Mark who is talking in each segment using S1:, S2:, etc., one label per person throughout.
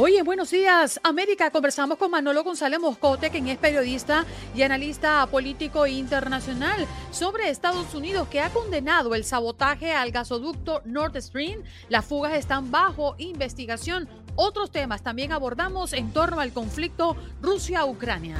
S1: Hoy en Buenos Días, América, conversamos con Manolo González Moscote, quien es periodista y analista político internacional, sobre Estados Unidos, que ha condenado el sabotaje al gasoducto Nord Stream. Las fugas están bajo investigación. Otros temas también abordamos en torno al conflicto Rusia-Ucrania.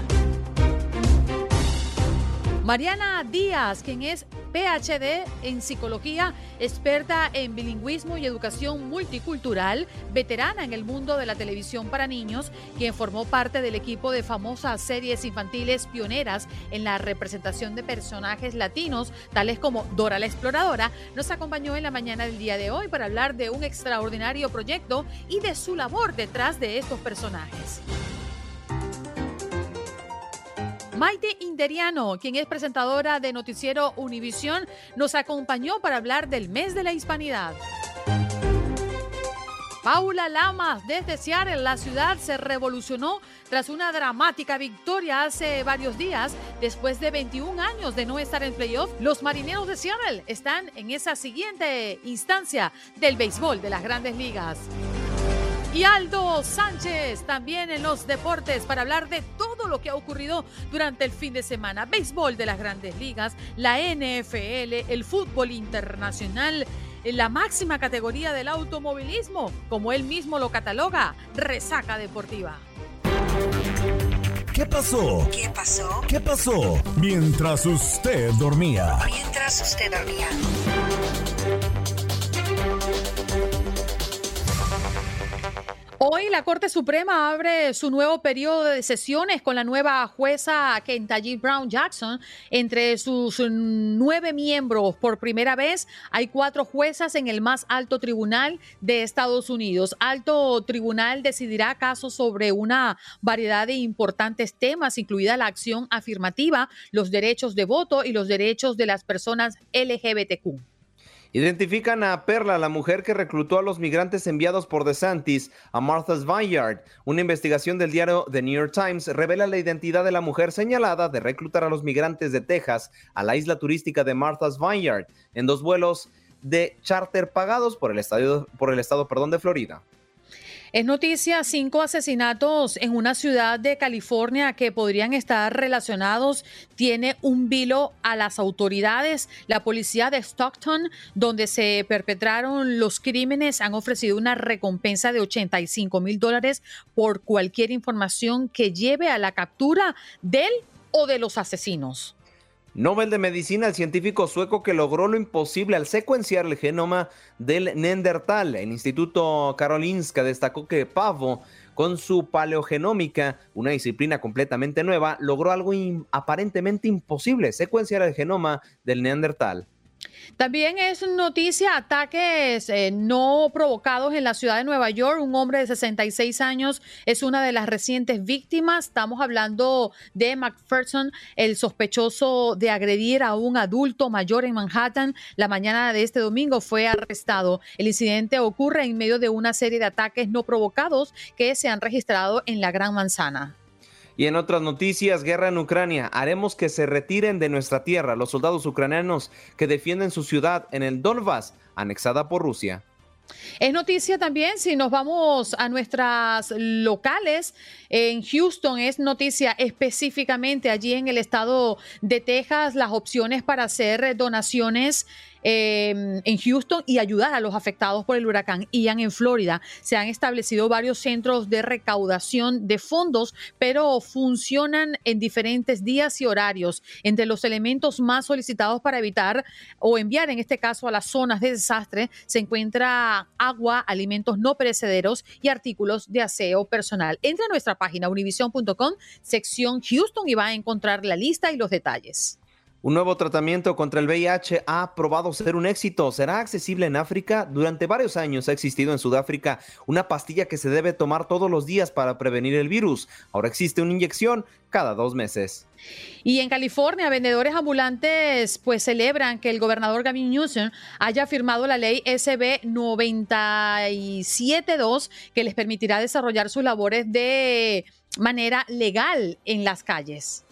S1: Mariana Díaz, quien es PhD en psicología, experta en bilingüismo y educación multicultural, veterana en el mundo de la televisión para niños, quien formó parte del equipo de famosas series infantiles pioneras en la representación de personajes latinos, tales como Dora la Exploradora, nos acompañó en la mañana del día de hoy para hablar de un extraordinario proyecto y de su labor detrás de estos personajes. Maite Inderiano, quien es presentadora de Noticiero Univisión, nos acompañó para hablar del mes de la hispanidad. Paula Lamas, desde Seattle, la ciudad se revolucionó tras una dramática victoria hace varios días. Después de 21 años de no estar en playoff, los marineros de Seattle están en esa siguiente instancia del béisbol de las grandes ligas. Y Aldo Sánchez también en los deportes para hablar de todo lo que ha ocurrido durante el fin de semana. Béisbol de las grandes ligas, la NFL, el fútbol internacional, la máxima categoría del automovilismo, como él mismo lo cataloga, resaca deportiva.
S2: ¿Qué pasó?
S3: ¿Qué pasó?
S2: ¿Qué pasó? Mientras usted dormía.
S3: Mientras usted dormía.
S1: La Corte Suprema abre su nuevo periodo de sesiones con la nueva jueza Kentucky Brown Jackson. Entre sus nueve miembros, por primera vez, hay cuatro juezas en el más alto tribunal de Estados Unidos. Alto Tribunal decidirá casos sobre una variedad de importantes temas, incluida la acción afirmativa, los derechos de voto y los derechos de las personas LGBTQ.
S4: Identifican a Perla, la mujer que reclutó a los migrantes enviados por DeSantis a Martha's Vineyard. Una investigación del diario The New York Times revela la identidad de la mujer señalada de reclutar a los migrantes de Texas a la isla turística de Martha's Vineyard en dos vuelos de charter pagados por el estado, por el estado perdón, de Florida.
S1: Es noticia cinco asesinatos en una ciudad de California que podrían estar relacionados. Tiene un vilo a las autoridades. La policía de Stockton, donde se perpetraron los crímenes, han ofrecido una recompensa de 85 mil dólares por cualquier información que lleve a la captura del o de los asesinos.
S4: Nobel de Medicina, el científico sueco que logró lo imposible al secuenciar el genoma del Neandertal. El Instituto Karolinska destacó que Pavo, con su paleogenómica, una disciplina completamente nueva, logró algo aparentemente imposible, secuenciar el genoma del Neandertal.
S1: También es noticia ataques eh, no provocados en la ciudad de Nueva York. Un hombre de 66 años es una de las recientes víctimas. Estamos hablando de McPherson, el sospechoso de agredir a un adulto mayor en Manhattan. La mañana de este domingo fue arrestado. El incidente ocurre en medio de una serie de ataques no provocados que se han registrado en la Gran Manzana.
S4: Y en otras noticias, guerra en Ucrania. Haremos que se retiren de nuestra tierra los soldados ucranianos que defienden su ciudad en el Donbass, anexada por Rusia.
S1: Es noticia también si nos vamos a nuestras locales. En Houston es noticia específicamente allí en el estado de Texas las opciones para hacer donaciones em, en Houston y ayudar a los afectados por el huracán Ian en Florida. Se han establecido varios centros de recaudación de fondos, pero funcionan en diferentes días y horarios. Entre los elementos más solicitados para evitar o enviar, en este caso, a las zonas de desastre, se encuentra agua, alimentos no perecederos y artículos de aseo personal. Entre a nuestra página univision.com, sección Houston, y va a encontrar la lista y los detalles.
S4: Un nuevo tratamiento contra el VIH ha probado ser un éxito. ¿Será accesible en África? Durante varios años ha existido en Sudáfrica una pastilla que se debe tomar todos los días para prevenir el virus. Ahora existe una inyección cada dos meses.
S1: Y en California, vendedores ambulantes pues celebran que el gobernador Gavin Newsom haya firmado la ley SB 972 que les permitirá desarrollar sus labores de manera legal en las calles.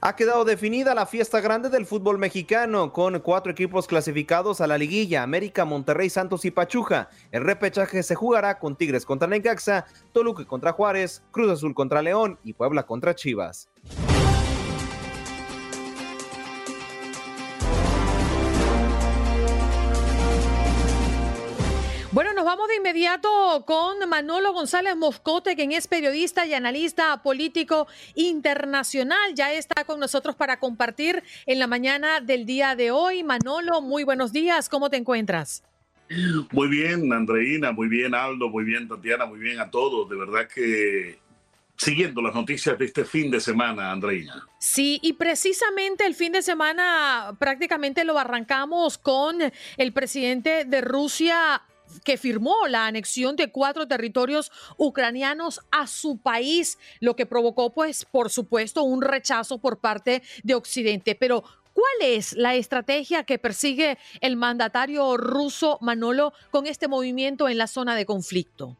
S4: Ha quedado definida la fiesta grande del fútbol mexicano con cuatro equipos clasificados a la liguilla, América, Monterrey, Santos y Pachuca. El repechaje se jugará con Tigres contra Necaxa, Toluca contra Juárez, Cruz Azul contra León y Puebla contra Chivas.
S1: Bueno, nos vamos de inmediato con Manolo González Moscote, quien es periodista y analista político internacional. Ya está con nosotros para compartir en la mañana del día de hoy. Manolo, muy buenos días. ¿Cómo te encuentras?
S3: Muy bien, Andreina, muy bien, Aldo, muy bien, Tatiana, muy bien a todos. De verdad que siguiendo las noticias de este fin de semana, Andreina.
S1: Sí, y precisamente el fin de semana prácticamente lo arrancamos con el presidente de Rusia que firmó la anexión de cuatro territorios ucranianos a su país, lo que provocó, pues, por supuesto, un rechazo por parte de Occidente. Pero, ¿cuál es la estrategia que persigue el mandatario ruso Manolo con este movimiento en la zona de conflicto?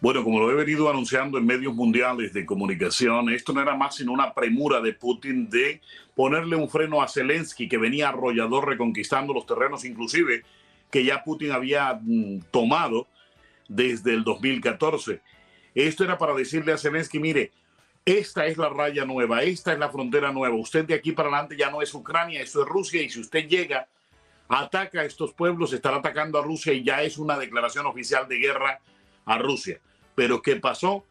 S3: Bueno, como lo he venido anunciando en medios mundiales de comunicación, esto no era más sino una premura de Putin de ponerle un freno a Zelensky, que venía arrollador reconquistando los terrenos, inclusive que ya Putin había mm, tomado desde el 2014. Esto era para decirle a Zelensky, mire, esta es la raya nueva, esta es la frontera nueva. Usted de aquí para adelante ya no es Ucrania, esto es Rusia y si usted llega, ataca a estos pueblos, estará atacando a Rusia y ya es una declaración oficial de guerra a Rusia. Pero ¿qué pasó?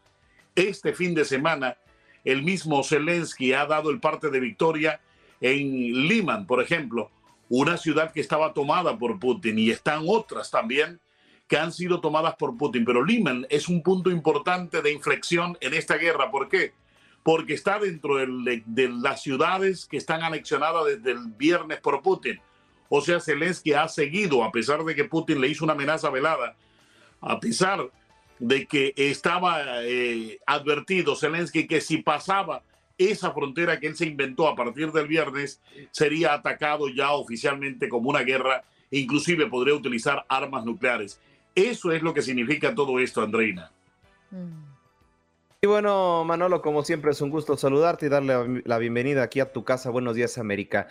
S3: Este fin de semana, el mismo Zelensky ha dado el parte de victoria en Liman, por ejemplo, una ciudad que estaba tomada por Putin y están otras también que han sido tomadas por Putin. Pero Liman es un punto importante de inflexión en esta guerra. ¿Por qué? Porque está dentro de, las ciudades que están anexionadas desde el viernes por Putin. O sea, Zelensky ha seguido, a pesar de que Putin le hizo una amenaza velada, a pesar de que estaba eh, advertido Zelensky que si pasaba esa frontera que él se inventó a partir del viernes sería atacado ya oficialmente como una guerra, inclusive podría utilizar armas nucleares. Eso es lo que significa todo esto, Andreina.
S4: Y bueno, Manolo, como siempre es un gusto saludarte y darle la bienvenida aquí a tu casa. Buenos días, América.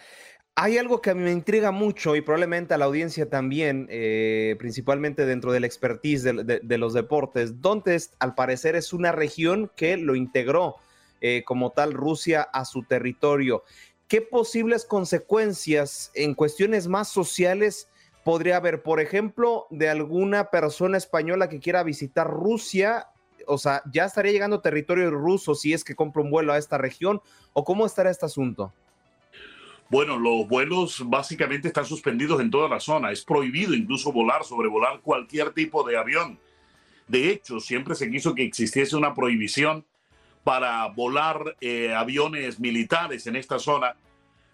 S4: Hay algo que a mí me intriga mucho y probablemente a la audiencia también, eh, principalmente dentro del expertise de, de, los deportes, donde al parecer es una región que lo integró eh, como tal Rusia a su territorio. ¿Qué posibles consecuencias en cuestiones más sociales podría haber? Por ejemplo, de alguna persona española que quiera visitar Rusia, o sea, ya estaría llegando territorio ruso si es que compra un vuelo a esta región, o cómo estará este asunto?
S3: Bueno, los vuelos básicamente están suspendidos en toda la zona. Es prohibido incluso volar, sobrevolar cualquier tipo de avión. De hecho, siempre se quiso que existiese una prohibición para volar eh, aviones militares en esta zona,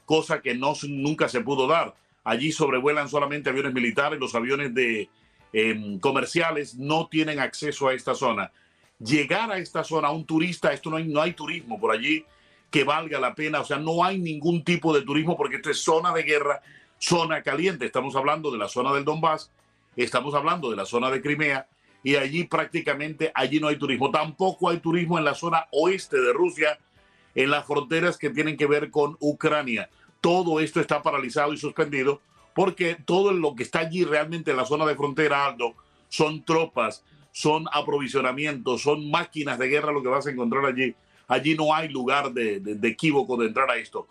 S3: cosa que no, nunca se pudo dar. Allí sobrevuelan solamente aviones militares, los aviones de em, comerciales no tienen acceso a esta zona. Llegar a esta zona, un turista, esto no hay, no hay turismo por allí que valga la pena, o sea, no hay ningún tipo de turismo porque esto es zona de guerra, zona caliente. Estamos hablando de la zona del Donbass, estamos hablando de la zona de Crimea, y allí prácticamente allí no hay turismo. Tampoco hay turismo en la zona oeste de Rusia, en las fronteras que tienen que ver con Ucrania. Todo esto está paralizado y suspendido porque todo lo que está allí realmente en la zona de frontera, Aldo, son tropas, son aprovisionamientos, son máquinas de guerra lo que vas a encontrar allí. Allí no hay lugar de, de, equívoco de entrar a esto.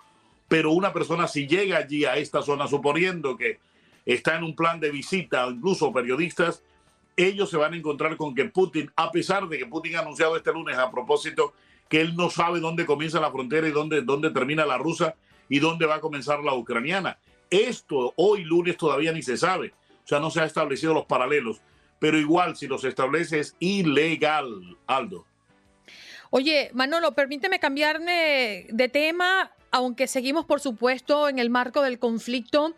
S3: Pero una persona si llega allí a esta zona, suponiendo que está en un plan de visita, incluso periodistas, ellos se van a encontrar con que Putin, a pesar de que Putin ha anunciado este lunes a propósito que él no sabe dónde comienza la frontera y dónde, dónde termina la rusa y dónde va a comenzar la ucraniana. Esto hoy lunes todavía ni se sabe, o sea, no se han establecido los paralelos, pero igual si los establece es ilegal, Aldo.
S1: Oye, Manolo, permíteme cambiarme de tema, aunque seguimos, por supuesto, en el marco del conflicto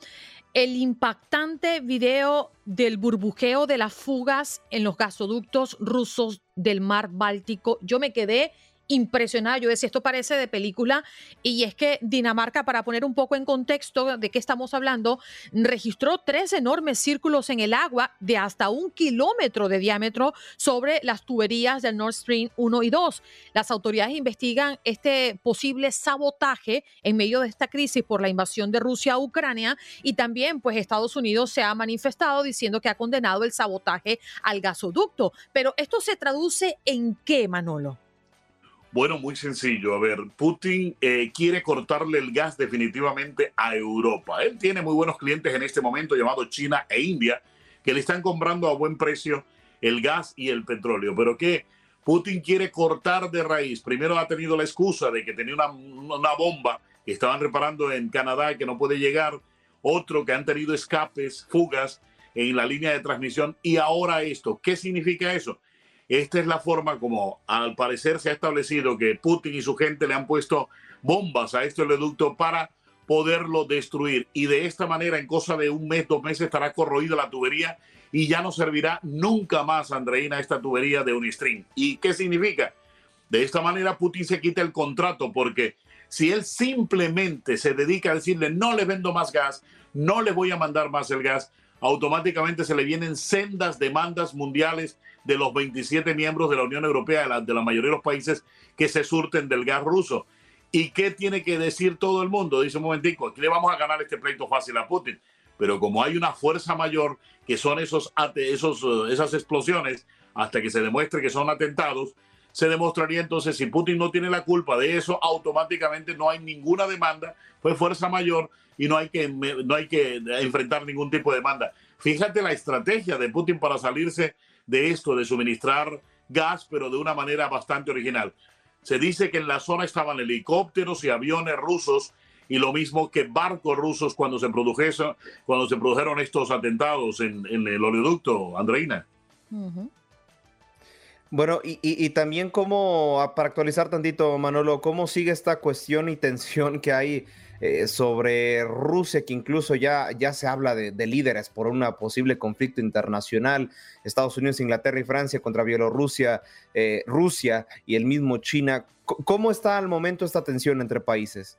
S1: el impactante video del burbujeo de las fugas en los gasoductos rusos del mar Báltico. Yo me quedé impresionada. Yo decía, esto parece de película. Y es que Dinamarca, para poner un poco en contexto de qué estamos hablando, registró tres enormes círculos en el agua de hasta un kilómetro de diámetro sobre las tuberías del Nord Stream 1 y 2. Las autoridades investigan este posible sabotaje en medio de esta crisis por la invasión de Rusia a Ucrania y también pues Estados Unidos se ha manifestado diciendo que ha condenado el sabotaje al gasoducto. Pero esto se traduce en qué, Manolo?
S3: Bueno, muy sencillo. A ver, Putin eh, quiere cortarle el gas definitivamente a Europa. Él tiene muy buenos clientes en este momento, llamados China e India, que le están comprando a buen precio el gas y el petróleo. Pero que Putin quiere cortar de raíz. Primero ha tenido la excusa de que tenía una, bomba que estaban reparando en Canadá que no puede llegar. Otro que han tenido escapes, fugas en la línea de transmisión. Y ahora esto. ¿Qué significa eso? Esta es la forma como al parecer se ha establecido que Putin y su gente le han puesto bombas a este oleoducto para poderlo destruir. Y de esta manera, en cosa de un mes, dos meses, estará corroída la tubería y ya no servirá nunca más, Andreina, esta tubería de Unistream. ¿Y qué significa? De esta manera, Putin se quita el contrato porque si él simplemente se dedica a decirle no le vendo más gas, no le voy a mandar más el gas, automáticamente se le vienen sendas demandas mundiales de los 27 miembros de la Unión Europea, de la, de la mayoría de los países que se surten del gas ruso. ¿Y qué tiene que decir todo el mundo? Dice un momentico, aquí le vamos a ganar este pleito fácil a Putin. Pero como hay una fuerza mayor, que son esos, esos, uh, esas explosiones, hasta que se demuestre que son atentados, se demostraría entonces si Putin no tiene la culpa de eso, automáticamente no hay ninguna demanda, fue fuerza mayor y no hay que, no hay que enfrentar ningún tipo de demanda. Fíjate la estrategia de Putin para salirse de esto, de suministrar gas, pero de una manera bastante original. Se dice que en la zona estaban helicópteros y aviones rusos y lo mismo que barcos rusos cuando se, cuando se produjeron estos atentados en, el oleoducto, Andreina.
S4: Bueno, y, también como, para actualizar tantito, Manolo, ¿cómo sigue esta cuestión y tensión que hay eh, sobre Rusia, que incluso ya, ya se habla de, líderes por un posible conflicto internacional, Estados Unidos, Inglaterra y Francia contra Bielorrusia, eh, Rusia y el mismo China. ¿Cómo está al momento esta tensión entre países?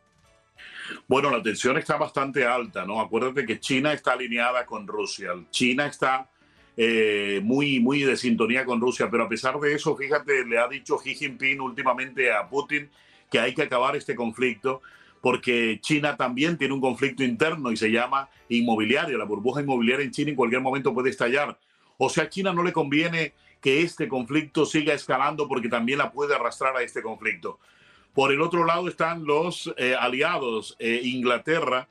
S3: Bueno, la tensión está bastante alta, ¿no? Acuérdate que China está alineada con Rusia. China está eh, muy, muy de sintonía con Rusia, pero a pesar de eso, fíjate, le ha dicho Xi Jinping últimamente a Putin que hay que acabar este conflicto porque China también tiene un conflicto interno y se llama inmobiliario. La burbuja inmobiliaria en China en cualquier momento puede estallar. O sea, a China no le conviene que este conflicto siga escalando porque también la puede arrastrar a este conflicto. Por el otro lado están los eh, aliados, eh, Inglaterra,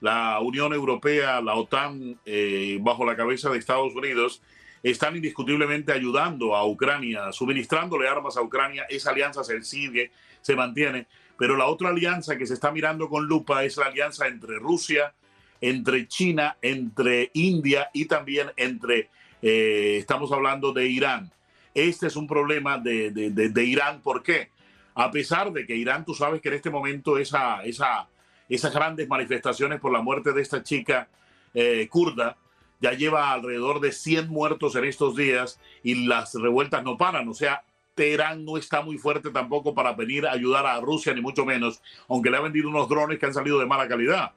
S3: la Unión Europea, la OTAN, eh, bajo la cabeza de Estados Unidos, están indiscutiblemente ayudando a Ucrania, suministrándole armas a Ucrania. Esa alianza se sigue, se mantiene. Pero la otra alianza que se está mirando con lupa es la alianza entre Rusia, entre China, entre India y también entre, eh, estamos hablando de Irán. Este es un problema de, de, Irán. ¿Por qué? A pesar de que Irán, tú sabes que en este momento esa, esa esas grandes manifestaciones por la muerte de esta chica eh, kurda. Ya lleva alrededor de 100 muertos en estos días y las revueltas no paran. O sea, Teherán no está muy fuerte tampoco para venir a ayudar a Rusia, ni mucho menos, aunque le ha vendido unos drones que han salido de mala calidad.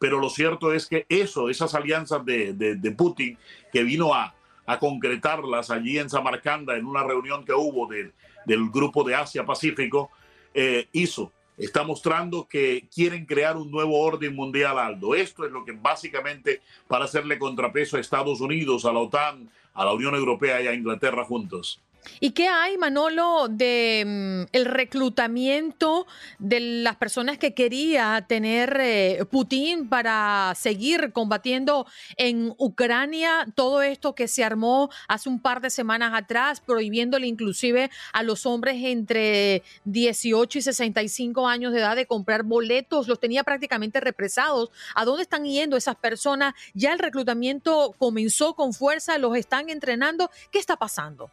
S3: Pero lo cierto es que eso, esas alianzas de, de, Putin, que vino a, a, concretarlas allí en Samarcanda en una reunión que hubo del grupo de Asia-Pacífico, eh, hizo está mostrando que quieren crear un nuevo orden mundial, Aldo. Esto es lo que básicamente para hacerle contrapeso a Estados Unidos, a la OTAN, a la Unión Europea y a Inglaterra juntos.
S1: ¿Y qué hay, Manolo, de mm, el reclutamiento de las personas que quería tener eh, Putin para seguir combatiendo en Ucrania? Todo esto que se armó hace un par de semanas atrás, prohibiéndole inclusive a los hombres entre 18 y 65 años de edad de comprar boletos, los tenía prácticamente represados. ¿A dónde están yendo esas personas? Ya el reclutamiento comenzó con fuerza, los están entrenando. ¿Qué está pasando?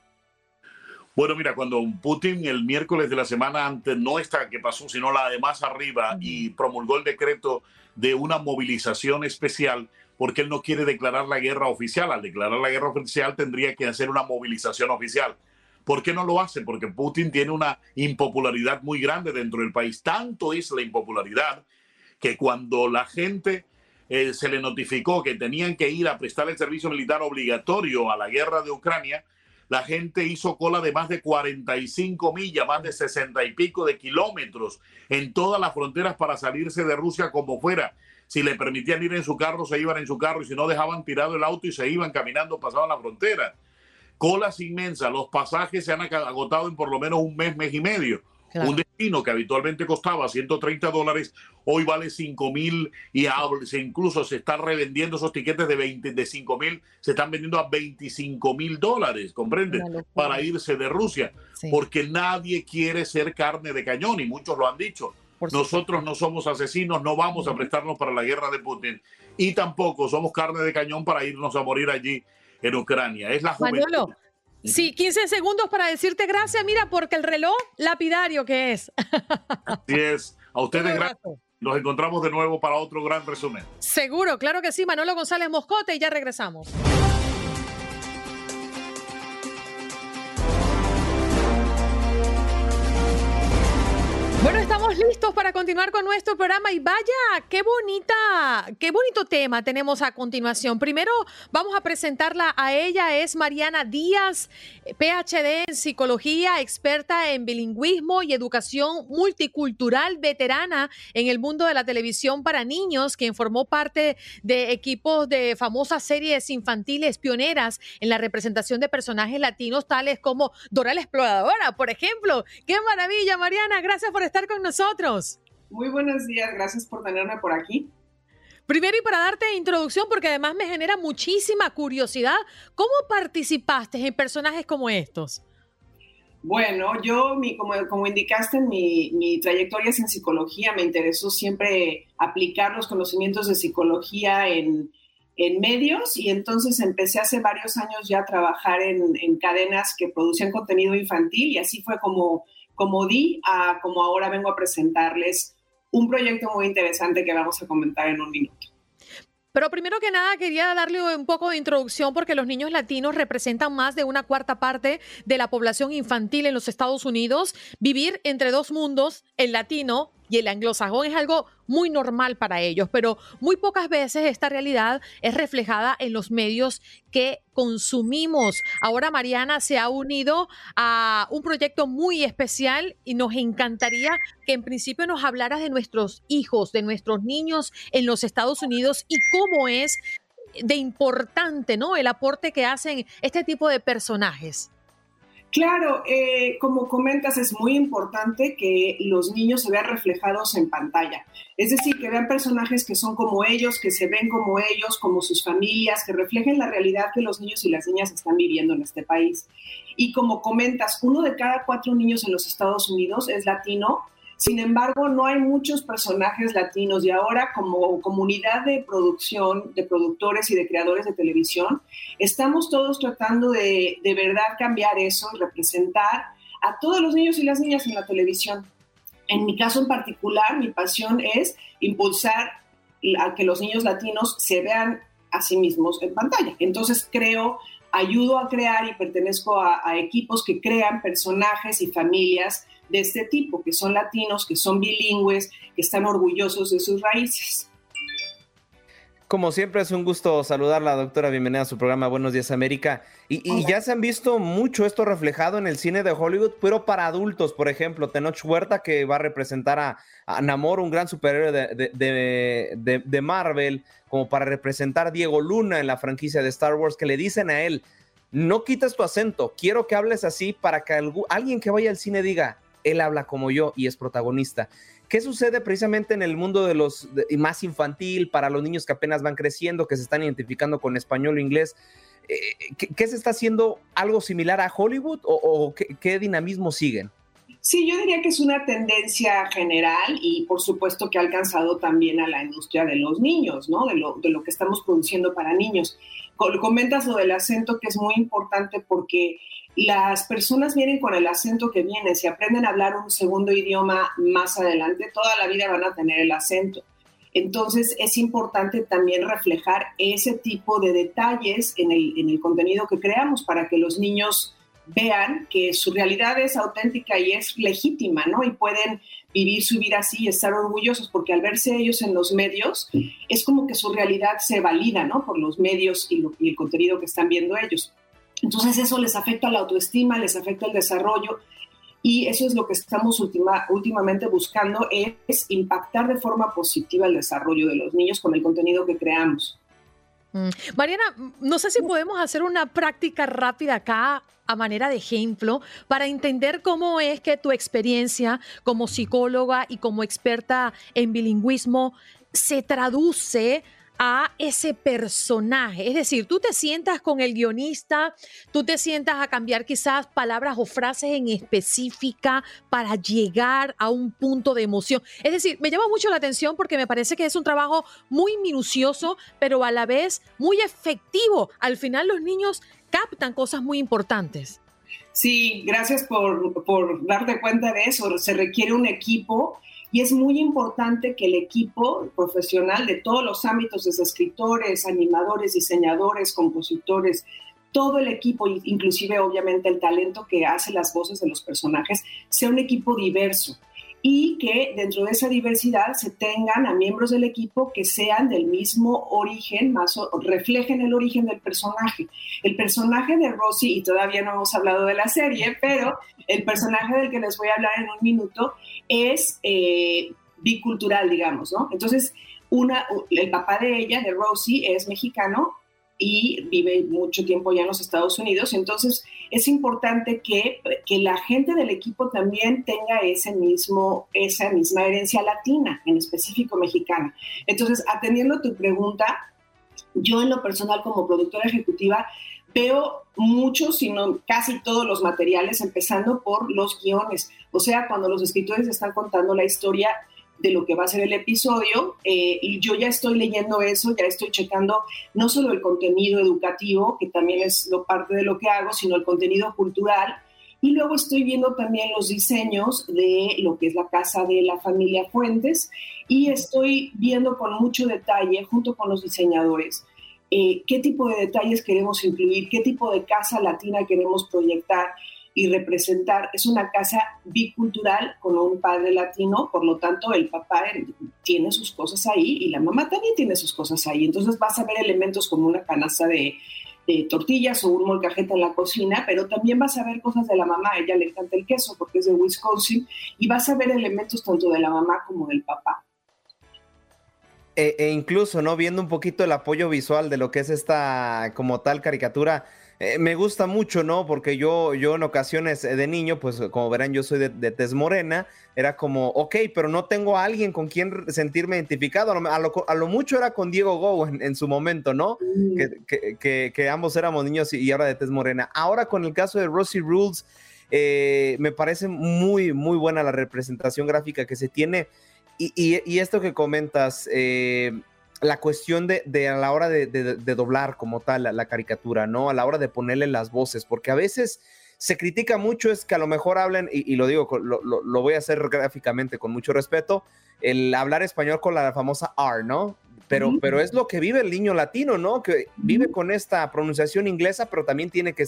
S3: Bueno, mira, cuando Putin el miércoles de la semana antes, no esta que pasó, sino la de más arriba, y promulgó el decreto de una movilización especial, porque él no quiere declarar la guerra oficial. Al declarar la guerra oficial tendría que hacer una movilización oficial. ¿Por qué no lo hace? Porque Putin tiene una impopularidad muy grande dentro del país. Tanto es la impopularidad que cuando la gente eh, se le notificó que tenían que ir a prestar el servicio militar obligatorio a la guerra de Ucrania, la gente hizo cola de más de 45 millas, más de 60 y pico de kilómetros en todas las fronteras para salirse de Rusia como fuera. Si le permitían ir en su carro, se iban en su carro y si no dejaban tirado el auto y se iban caminando, pasaban la frontera. Colas inmensas, los pasajes se han agotado en por lo menos un mes, mes y medio. Un destino que habitualmente costaba 130 dólares, hoy vale 5 mil y incluso se están revendiendo esos tiquetes de, 20, de 5 mil, se están vendiendo a 25 mil dólares, ¿comprendes? Para irse de Rusia, porque nadie quiere ser carne de cañón y muchos lo han dicho. Nosotros no somos asesinos, no vamos a prestarnos para la guerra de Putin y tampoco somos carne de cañón para irnos a morir allí en Ucrania. Es la juventud.
S1: Sí, 15 segundos para decirte gracias, mira, porque el reloj lapidario que es.
S3: Así es. A ustedes gracias. Nos encontramos de nuevo para otro gran resumen.
S1: Seguro, claro que sí. Manolo González Moscote y ya regresamos. Listos para continuar con nuestro programa y vaya, qué bonita, qué bonito tema tenemos a continuación. Primero vamos a presentarla a ella, es Mariana Díaz, PhD en psicología, experta en bilingüismo y educación multicultural, veterana en el mundo de la televisión para niños, quien formó parte de equipos de famosas series infantiles pioneras en la representación de personajes latinos tales como Dora la Exploradora, por ejemplo. Qué maravilla, Mariana, gracias por estar con nosotros.
S5: Muy buenos días, gracias por tenerme por aquí.
S1: Primero y para darte introducción, porque además me genera muchísima curiosidad, ¿cómo participaste en personajes como estos?
S5: Bueno, yo, mi, como, como indicaste, mi, mi trayectoria es en psicología, me interesó siempre aplicar los conocimientos de psicología en, en medios y entonces empecé hace varios años ya a trabajar en, en cadenas que producían contenido infantil y así fue como como di como ahora vengo a presentarles un proyecto muy interesante que vamos a comentar en un minuto.
S1: Pero primero que nada quería darle un poco de introducción porque los niños latinos representan más de una cuarta parte de la población infantil en los Estados Unidos. Vivir entre dos mundos, el latino y el anglosajón es algo muy normal para ellos, pero muy pocas veces esta realidad es reflejada en los medios que consumimos. Ahora Mariana se ha unido a un proyecto muy especial y nos encantaría que en principio nos hablaras de nuestros hijos, de nuestros niños en los Estados Unidos y cómo es de importante, ¿no? El aporte que hacen este tipo de personajes.
S5: Claro, eh, como comentas, es muy importante que los niños se vean reflejados en pantalla. Es decir, que vean personajes que son como ellos, que se ven como ellos, como sus familias, que reflejen la realidad que los niños y las niñas están viviendo en este país. Y como comentas, uno de cada cuatro niños en los Estados Unidos es latino sin embargo, no hay muchos personajes latinos y ahora como comunidad de producción, de productores y de creadores de televisión, estamos todos tratando de, de verdad cambiar eso y representar a todos los niños y las niñas en la televisión. En mi caso en particular, mi pasión es impulsar a que los niños latinos se vean a sí mismos en pantalla. Entonces creo, ayudo a crear y pertenezco a, a equipos que crean personajes y familias de este tipo, que son latinos, que son bilingües, que están orgullosos de sus raíces.
S4: Como siempre es un gusto saludarla, doctora. Bienvenida a su programa Buenos Días América. Y, ya se han visto mucho esto reflejado en el cine de Hollywood, pero para adultos, por ejemplo, Tenoch Huerta, que va a representar a, Namor, un gran superhéroe de, de, Marvel, como para representar a Diego Luna en la franquicia de Star Wars, que le dicen a él, no quites tu acento, quiero que hables así para que alguien que vaya al cine diga, él habla como yo y es protagonista. ¿Qué sucede precisamente en el mundo de los más infantil, para los niños que apenas van creciendo, que se están identificando con español o inglés? Eh, ¿qué, se está haciendo algo similar a Hollywood o, qué, dinamismo siguen?
S5: Sí, yo diría que es una tendencia general y por supuesto que ha alcanzado también a la industria de los niños, ¿no? De lo, de lo que estamos produciendo para niños. Comentas lo del acento que es muy importante porque las personas vienen con el acento que viene. Si aprenden a hablar un segundo idioma más adelante, toda la vida van a tener el acento. Entonces es importante también reflejar ese tipo de detalles en el, contenido que creamos para que los niños vean que su realidad es auténtica y es legítima, ¿no? Y pueden vivir su vida así y estar orgullosos porque al verse ellos en los medios es como que su realidad se valida, ¿no? Por los medios y, y el contenido que están viendo ellos. Entonces eso les afecta la autoestima, les afecta el desarrollo y eso es lo que estamos últimamente buscando, es impactar de forma positiva el desarrollo de los niños con el contenido que creamos.
S1: Mm. Mariana, no sé si podemos hacer una práctica rápida acá a manera de ejemplo para entender cómo es que tu experiencia como psicóloga y como experta en bilingüismo se traduce a ese personaje. Es decir, tú te sientas con el guionista, tú te sientas a cambiar quizás palabras o frases en específica para llegar a un punto de emoción. Es decir, me llama mucho la atención porque me parece que es un trabajo muy minucioso, pero a la vez muy efectivo. Al final los niños captan cosas muy importantes.
S5: Sí, gracias por, por darte cuenta de eso. Se requiere un equipo y es muy importante que el equipo profesional de todos los ámbitos, desde escritores, animadores, diseñadores, compositores, todo el equipo, inclusive obviamente el talento que hace las voces de los personajes, sea un equipo diverso y que dentro de esa diversidad se tengan a miembros del equipo que sean del mismo origen, más reflejen el origen del personaje. El personaje de Rosy, y todavía no hemos hablado de la serie, pero el personaje del que les voy a hablar en un minuto es eh, bicultural, digamos, ¿no? Entonces, una, el papá de ella, de Rosy, es mexicano y vive mucho tiempo ya en los Estados Unidos. Entonces, es importante que, que, la gente del equipo también tenga ese mismo, esa misma herencia latina, en específico mexicana. Entonces, atendiendo tu pregunta, yo en lo personal como productora ejecutiva veo muchos, sino casi todos los materiales, empezando por los guiones. O sea, cuando los escritores están contando la historia, de lo que va a ser el episodio. Eh, y yo ya estoy leyendo eso, ya estoy checando no solo el contenido educativo, que también es lo parte de lo que hago, sino el contenido cultural. Y luego estoy viendo también los diseños de lo que es la casa de la familia Fuentes y estoy viendo con mucho detalle, junto con los diseñadores, eh, qué tipo de detalles queremos incluir, qué tipo de casa latina queremos proyectar y representar. Es una casa bicultural con un padre latino, por lo tanto el papá tiene sus cosas ahí y la mamá también tiene sus cosas ahí. Entonces vas a ver elementos como una canasta de, tortillas o un molcajete en la cocina, pero también vas a ver cosas de la mamá. Ella le encanta el queso porque es de Wisconsin y vas a ver elementos tanto de la mamá como del papá.
S4: E, e incluso, ¿no? Viendo un poquito el apoyo visual de lo que es esta como tal caricatura, eh, me gusta mucho, ¿no? Porque yo, yo en ocasiones eh, de niño, pues como verán, yo soy de, de tez morena, era como, ok, pero no tengo a alguien con quien sentirme identificado. A lo, mucho era con Diego Go en, su momento, ¿no? Mm. Que, que, ambos éramos niños y, ahora de tez morena. Ahora con el caso de Rosie Rules, eh, me parece muy, muy buena la representación gráfica que se tiene. Y, y, esto que comentas, eh, la cuestión de, a la hora de, doblar como tal la, caricatura, ¿no? A la hora de ponerle las voces, porque a veces se critica mucho es que a lo mejor hablen, y, lo digo, lo, voy a hacer gráficamente con mucho respeto, el hablar español con la famosa R, ¿no? Pero, pero es lo que vive el niño latino, ¿no? Que vive con esta pronunciación inglesa, pero también tiene que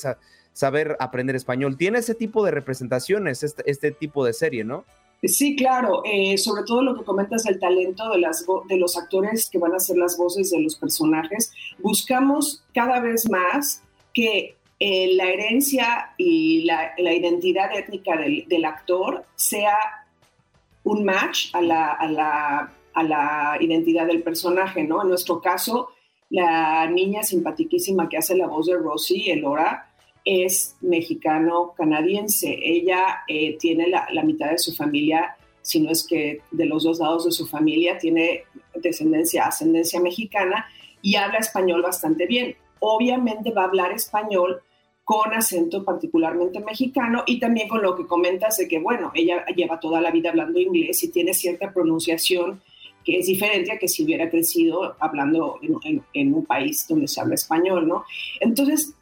S4: saber aprender español. Tiene ese tipo de representaciones, este, este tipo de serie, ¿no?
S5: Sí, claro, eh, sobre todo lo que comentas del talento de, las de los actores que van a ser las voces de los personajes. Buscamos cada vez más que eh, la herencia y la, identidad étnica del, actor sea un match a la, a, la, identidad del personaje, ¿no? En nuestro caso, la niña simpatiquísima que hace la voz de Rosie, Elora, es mexicano-canadiense. Ella eh, tiene la, la, mitad de su familia, si no es que de los dos lados de su familia, tiene descendencia, ascendencia mexicana y habla español bastante bien. Obviamente va a hablar español con acento particularmente mexicano y también con lo que comentas de que, bueno, ella lleva toda la vida hablando inglés y tiene cierta pronunciación que es diferente a que si hubiera crecido hablando en, un país donde se habla español, ¿no? Entonces,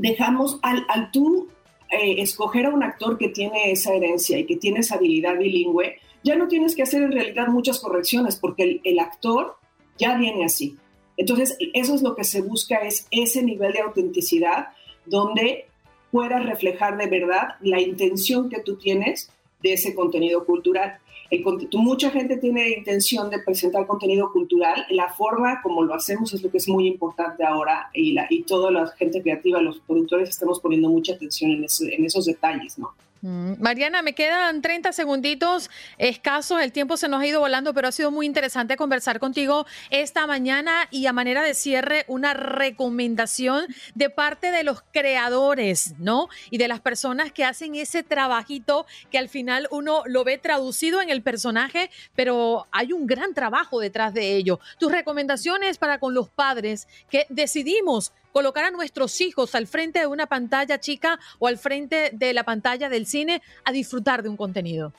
S5: dejamos al, al tú eh, escoger a un actor que tiene esa herencia y que tiene esa habilidad bilingüe, ya no tienes que hacer en realidad muchas correcciones porque el, el actor ya viene así. Entonces, eso es lo que se busca, es ese nivel de autenticidad donde puedas reflejar de verdad la intención que tú tienes de ese contenido cultural. El, mucha gente tiene intención de presentar contenido cultural. La forma como lo hacemos es lo que es muy importante ahora y, la, y toda la gente creativa, los productores, estamos poniendo mucha atención en, en esos detalles, ¿no?
S1: Mm, Mariana, me quedan 30 segunditos escasos, el tiempo se nos ha ido volando, pero ha sido muy interesante conversar contigo esta mañana y a manera de cierre una recomendación de parte de los creadores, ¿no? Y de las personas que hacen ese trabajito que al final uno lo ve traducido en el personaje, pero hay un gran trabajo detrás de ello. Tus recomendaciones para con los padres que decidimos colocar a nuestros hijos al frente de una pantalla chica o al frente de la pantalla del cine a disfrutar de un contenido?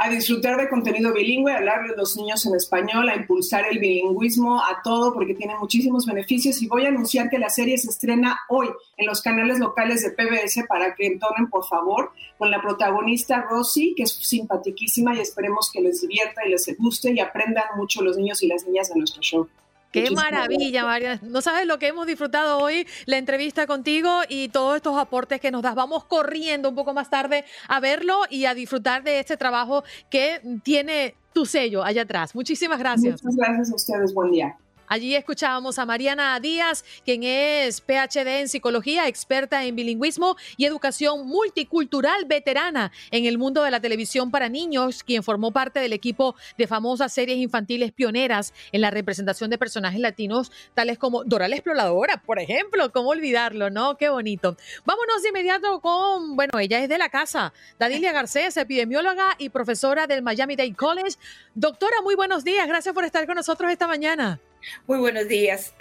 S5: a disfrutar de contenido bilingüe, a hablar de los niños en español, a impulsar el bilingüismo, a todo, porque tiene muchísimos beneficios. Y voy a anunciar que la serie se estrena hoy en los canales locales de PBS para que entonen, por favor, con la protagonista Rosy, que es simpaticísima y esperemos que les divierta y les guste y aprendan mucho los niños y las niñas de nuestro show.
S1: Qué maravilla, María. No sabes lo que hemos disfrutado hoy, la entrevista contigo y todos estos aportes que nos das. Vamos corriendo un poco más tarde a verlo y a disfrutar de este trabajo que tiene tu sello allá atrás. Muchísimas gracias.
S5: Muchas gracias a ustedes. Buen día.
S1: Allí escuchábamos a Mariana Díaz, quien es PhD en psicología, experta en bilingüismo y educación multicultural, veterana en el mundo de la televisión para niños, quien formó parte del equipo de famosas series infantiles pioneras en la representación de personajes latinos, tales como Dora la Exploradora, por ejemplo. ¿Cómo olvidarlo, no? Qué bonito. Vámonos de inmediato con, bueno, ella es de la casa, Dadilia Garcés, epidemióloga y profesora del Miami Dade College. Doctora, muy buenos días. Gracias por estar con nosotros esta mañana.
S6: Muy buenos días.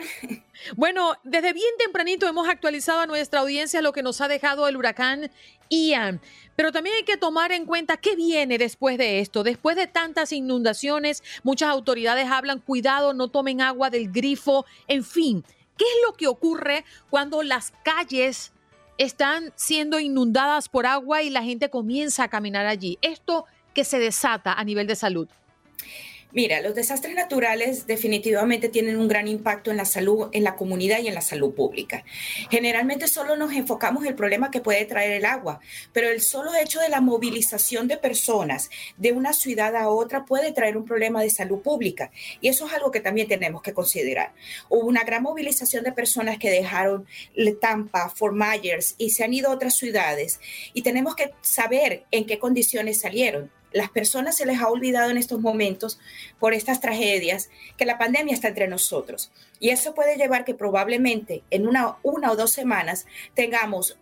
S1: Bueno, desde bien tempranito hemos actualizado a nuestra audiencia lo que nos ha dejado el huracán Ian, pero también hay que tomar en cuenta qué viene después de esto. Después de tantas inundaciones, muchas autoridades hablan, cuidado, no tomen agua del grifo, en fin, ¿qué es lo que ocurre cuando las calles están siendo inundadas por agua y la gente comienza a caminar allí? Esto que se desata a nivel de salud.
S6: Mira, los desastres naturales definitivamente tienen un gran impacto en la salud, en la comunidad y en la salud pública. Generalmente solo nos enfocamos en el problema que puede traer el agua, pero el solo hecho de la movilización de personas de una ciudad a otra puede traer un problema de salud pública. Y eso es algo que también tenemos que considerar. Hubo una gran movilización de personas que dejaron Tampa, Fort Myers y se han ido a otras ciudades. Y tenemos que saber en qué condiciones salieron las personas se les ha olvidado en estos momentos por estas tragedias que la pandemia está entre nosotros. Y eso puede llevar que probablemente en una, una o dos semanas tengamos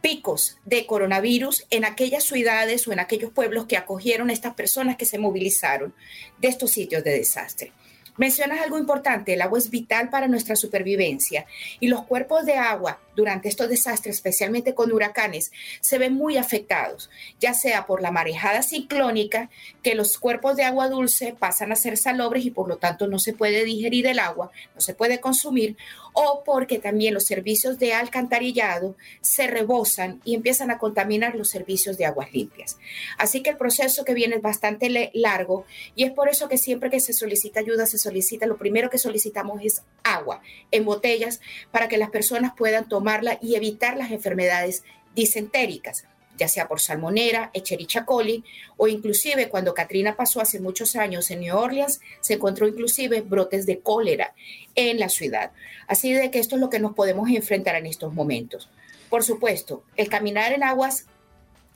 S6: picos de coronavirus en aquellas ciudades o en aquellos pueblos que acogieron a estas personas que se movilizaron de estos sitios de desastre. Mencionas algo importante, el agua es vital para nuestra supervivencia y los cuerpos de agua durante estos desastres, especialmente con huracanes, se ven muy afectados, ya sea por la marejada ciclónica, que los cuerpos de agua dulce pasan a ser salobres y por lo tanto no se puede digerir el agua, no se puede consumir, o porque también los servicios de alcantarillado se rebosan y empiezan a contaminar los servicios de aguas limpias. Así que el proceso que viene es bastante largo y es por eso que siempre que se solicita ayuda, se solicita, lo primero que solicitamos es agua en botellas para que las personas puedan tomarla y evitar las enfermedades disentéricas ya sea por salmonera, Echerichia coli, o inclusive cuando Katrina pasó hace muchos años en New Orleans, se encontró inclusive brotes de cólera en la ciudad. Así de que esto es lo que nos podemos enfrentar en estos momentos. Por supuesto, el caminar en aguas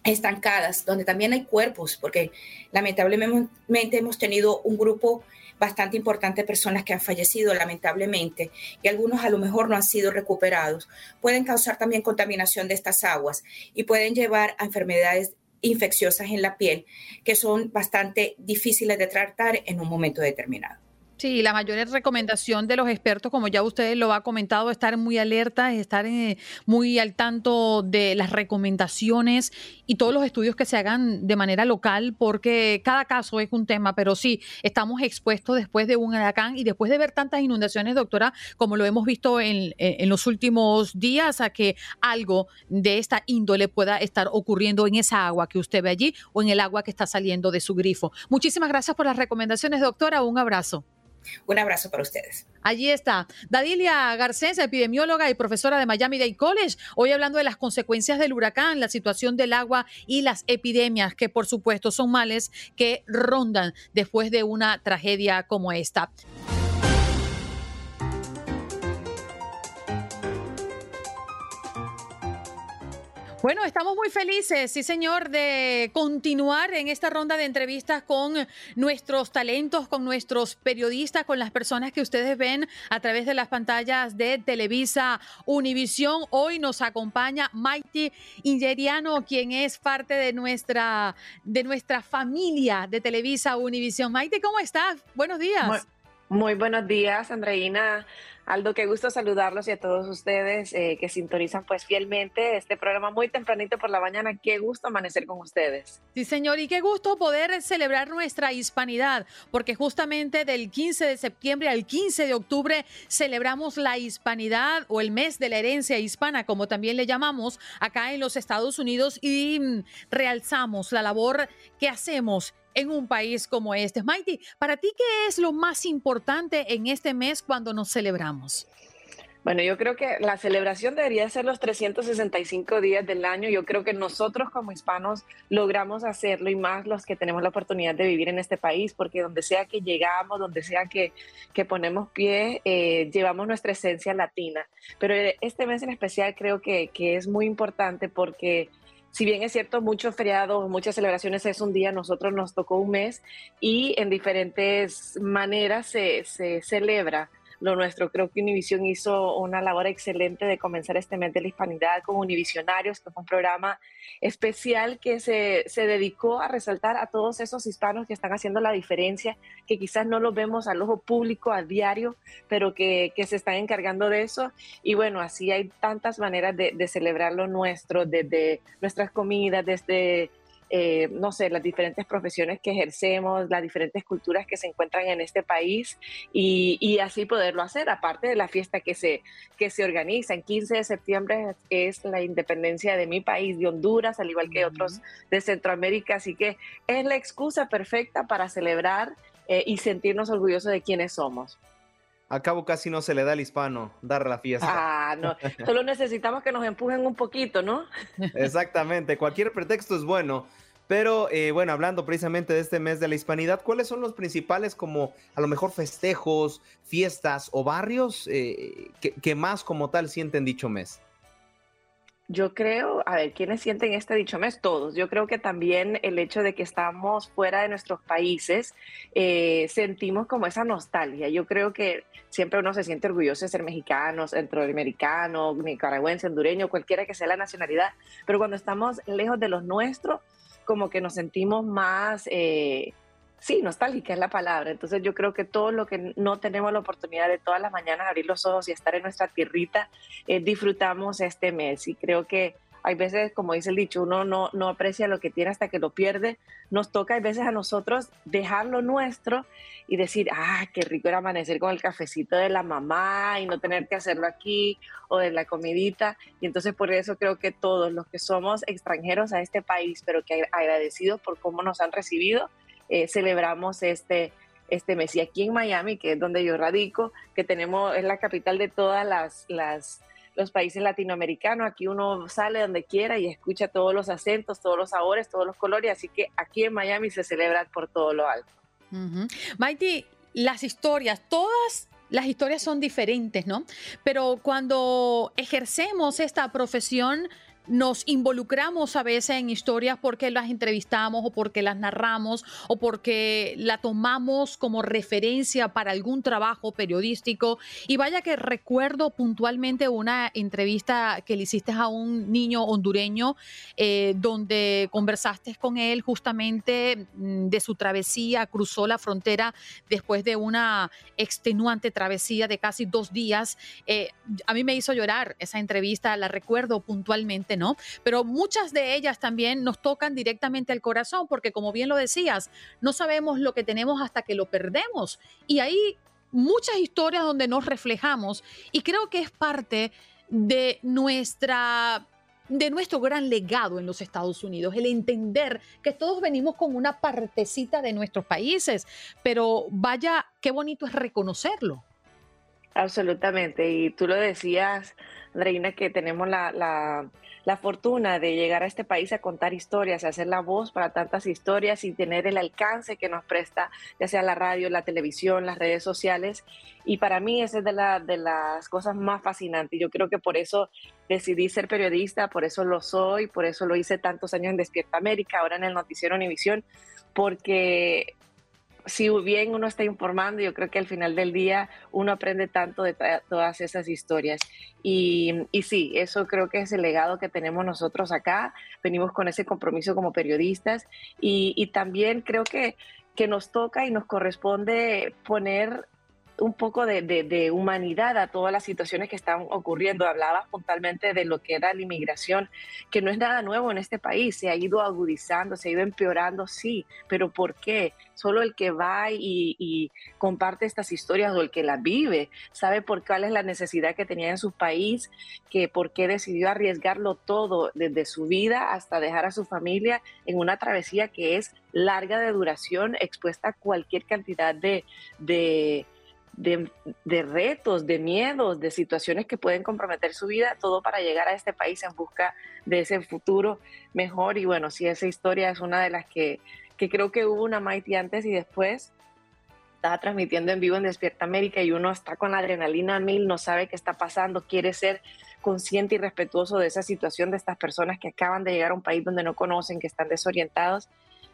S6: estancadas, donde también hay cuerpos, porque lamentablemente hemos tenido un grupo bastante importante personas que han fallecido lamentablemente y algunos a lo mejor no han sido recuperados, pueden causar también contaminación de estas aguas y pueden llevar a enfermedades infecciosas en la piel que son bastante difíciles de tratar en un momento determinado.
S1: Sí, la mayor recomendación de los expertos, como ya ustedes lo ha comentado, estar muy alerta, estar eh, muy al tanto de las recomendaciones y todos los estudios que se hagan de manera local, porque cada caso es un tema, pero sí, estamos expuestos después de un huracán y después de ver tantas inundaciones, doctora, como lo hemos visto en, en los últimos días, a que algo de esta índole pueda estar ocurriendo en esa agua que usted ve allí o en el agua que está saliendo de su grifo. Muchísimas gracias por las recomendaciones, doctora. Un abrazo.
S6: Un abrazo para ustedes.
S1: Allí está Dadilia Garcés, epidemióloga y profesora de Miami Dade College, hoy hablando de las consecuencias del huracán, la situación del agua y las epidemias, que por supuesto son males que rondan después de una tragedia como esta. Bueno, estamos muy felices, sí señor, de continuar en esta ronda de entrevistas con nuestros talentos, con nuestros periodistas, con las personas que ustedes ven a través de las pantallas de Televisa Univisión. Hoy nos acompaña Maite Ingeriano, quien es parte de nuestra, de nuestra familia de Televisa Univisión. Maite, ¿cómo estás? Buenos días.
S7: Muy buenos días, Andreina. Aldo, qué gusto saludarlos y a todos ustedes eh, que sintonizan pues fielmente este programa muy tempranito por la mañana. Qué gusto amanecer con ustedes.
S1: Sí, señor, y qué gusto poder celebrar nuestra hispanidad, porque justamente del 15 de septiembre al 15 de octubre celebramos la hispanidad o el mes de la herencia hispana, como también le llamamos acá en los Estados Unidos, y mm, realzamos la labor que hacemos en un país como este. Mighty, para ti, ¿qué es lo más importante en este mes cuando nos celebramos?
S7: Bueno, yo creo que la celebración debería ser los 365 días del año. Yo creo que nosotros como hispanos logramos hacerlo y más los que tenemos la oportunidad de vivir en este país, porque donde sea que llegamos, donde sea que, que ponemos pie, eh, llevamos nuestra esencia latina. Pero este mes en especial creo que, que es muy importante porque si bien es cierto, muchos feriados, muchas celebraciones es un día, nosotros nos tocó un mes y en diferentes maneras se, se celebra lo nuestro. Creo que Univision hizo una labor excelente de comenzar este mes de la hispanidad con Univisionarios, que fue un programa especial que se, se, dedicó a resaltar a todos esos hispanos que están haciendo la diferencia, que quizás no los vemos al ojo público a diario, pero que, que se están encargando de eso. Y bueno, así hay tantas maneras de, de celebrar lo nuestro, desde nuestras comidas, desde eh, no sé, las diferentes profesiones que ejercemos, las diferentes culturas que se encuentran en este país y, así poderlo hacer, aparte de la fiesta que se, que se organiza. En 15 de septiembre es la independencia de mi país, de Honduras, al igual que otros de Centroamérica, así que es la excusa perfecta para celebrar eh, y sentirnos orgullosos de quienes somos.
S4: A cabo casi no se le da al hispano dar la fiesta.
S7: Ah, no. Solo necesitamos que nos empujen un poquito, ¿no?
S4: Exactamente. Cualquier pretexto es bueno. Pero eh, bueno, hablando precisamente de este mes de la hispanidad, ¿cuáles son los principales como a lo mejor festejos, fiestas o barrios eh, que, más como tal sienten dicho mes?
S7: Yo creo, a ver, ¿quiénes sienten este dicho mes? Todos. Yo creo que también el hecho de que estamos fuera de nuestros países, eh, sentimos como esa nostalgia. Yo creo que siempre uno se siente orgulloso de ser mexicano, centroamericano, nicaragüense, hondureño, cualquiera que sea la nacionalidad, pero cuando estamos lejos de los nuestros, como que nos sentimos más, eh, sí, nostálgica es la palabra. Entonces yo creo que todo lo que no tenemos la oportunidad de todas las mañanas abrir los ojos y estar en nuestra tierrita, eh, disfrutamos este mes. Y creo que hay veces, como dice el dicho, uno no, no aprecia lo que tiene hasta que lo pierde. Nos toca, hay veces a nosotros dejar lo nuestro y decir, ah, qué rico era amanecer con el cafecito de la mamá y no tener que hacerlo aquí o de la comidita. Y entonces por eso creo que todos los que somos extranjeros a este país, pero que agradecidos por cómo nos han recibido, eh, celebramos este, este mes. Y aquí en Miami, que es donde yo radico, que tenemos, es la capital de todas las, las los países latinoamericanos. Aquí uno sale donde quiera y escucha todos los acentos, todos los sabores, todos los colores. Así que aquí en Miami se celebra por todo lo alto.
S1: Maiti, las historias, todas las historias son diferentes, ¿no? Pero cuando ejercemos esta profesión, nos involucramos a veces en historias porque las entrevistamos o porque las narramos o porque la tomamos como referencia para algún trabajo periodístico. Y vaya que recuerdo puntualmente una entrevista que le hiciste a un niño hondureño eh, donde conversaste con él justamente mm, de su travesía, cruzó la frontera después de una extenuante travesía de casi dos días. Eh, a mí me hizo llorar esa entrevista, la recuerdo puntualmente ¿no? Pero muchas de ellas también nos tocan directamente al corazón, porque como bien lo decías, no sabemos lo que tenemos hasta que lo perdemos. Y hay muchas historias donde nos reflejamos y creo que es parte de nuestra de nuestro gran legado en los Estados Unidos, el entender que todos venimos con una partecita de nuestros países, pero vaya, qué bonito es reconocerlo.
S7: Absolutamente, y tú lo decías, Reina, que tenemos la, la fortuna de llegar a este país a contar historias, a hacer la voz para tantas historias y tener el alcance que nos presta, ya sea la radio, la televisión, las redes sociales. Y para mí esa es de, la, de las cosas más fascinantes. Yo creo que por eso decidí ser periodista, por eso lo soy, por eso lo hice tantos años en Despierta América, ahora en el noticiero Univisión, porque si bien uno está informando, yo creo que al final del día uno aprende tanto de todas esas historias. Y, y, sí, eso creo que es el legado que tenemos nosotros acá. Venimos con ese compromiso como periodistas y, y también creo que, que nos toca y nos corresponde poner un poco de, humanidad a todas las situaciones que están ocurriendo. Hablaba puntualmente de lo que era la inmigración, que no es nada nuevo en este país, se ha ido agudizando, se ha ido empeorando, sí, pero ¿por qué? Solo el que va y, comparte estas historias o el que las vive sabe por cuál es la necesidad que tenía en su país, que por qué decidió arriesgarlo todo desde su vida hasta dejar a su familia en una travesía que es larga de duración, expuesta a cualquier cantidad de, retos, de miedos, de situaciones que pueden comprometer su vida, todo para llegar a este país en busca de ese futuro mejor. Y bueno, si esa historia es una de las que, que creo que hubo una Mighty antes y después. Estaba transmitiendo en vivo en Despierta América y uno está con la adrenalina a mil, no sabe qué está pasando, quiere ser consciente y respetuoso de esa situación de estas personas que acaban de llegar a un país donde no conocen, que están desorientados.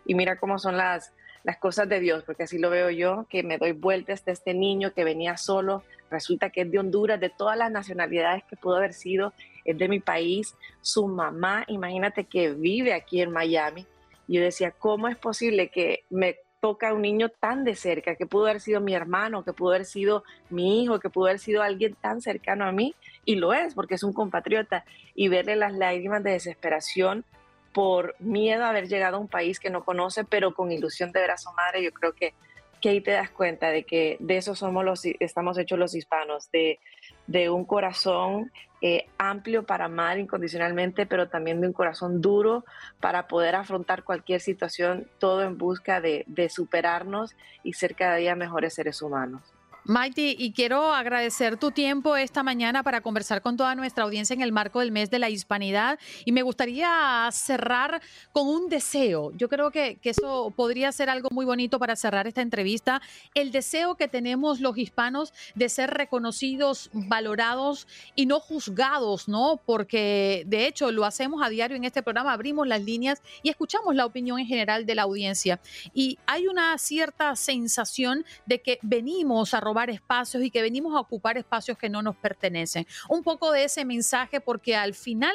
S7: Y mira cómo son las, las cosas de Dios, porque así lo veo yo, que me doy vueltas de este niño que venía solo, resulta que es de Honduras, de todas las nacionalidades que pudo haber sido, es de mi país, su mamá, imagínate que vive aquí en Miami. Yo decía, ¿cómo es posible que me toca un niño tan de cerca, que pudo haber sido mi hermano, que pudo haber sido mi hijo, que pudo haber sido alguien tan cercano a mí? Y lo es, porque es un compatriota. Y verle las lágrimas de desesperación por miedo a haber llegado a un país que no conoce, pero con ilusión de ver a su madre, yo creo que, que ahí te das cuenta de que de eso somos los, estamos hechos los hispanos, de, de un corazón eh, amplio para amar incondicionalmente, pero también de un corazón duro para poder afrontar cualquier situación, todo en busca de, de superarnos y ser cada día mejores seres humanos.
S1: Mighty, y quiero agradecer tu tiempo esta mañana para conversar con toda nuestra audiencia en el marco del mes de la hispanidad. Y me gustaría cerrar con un deseo. Yo creo que, eso podría ser algo muy bonito para cerrar esta entrevista. El deseo que tenemos los hispanos de ser reconocidos, valorados y no juzgados, ¿no? Porque de hecho lo hacemos a diario en este programa, abrimos las líneas y escuchamos la opinión en general de la audiencia. Y hay una cierta sensación de que venimos a robar espacios y que venimos a ocupar espacios que no nos pertenecen. Un poco de ese mensaje porque al final,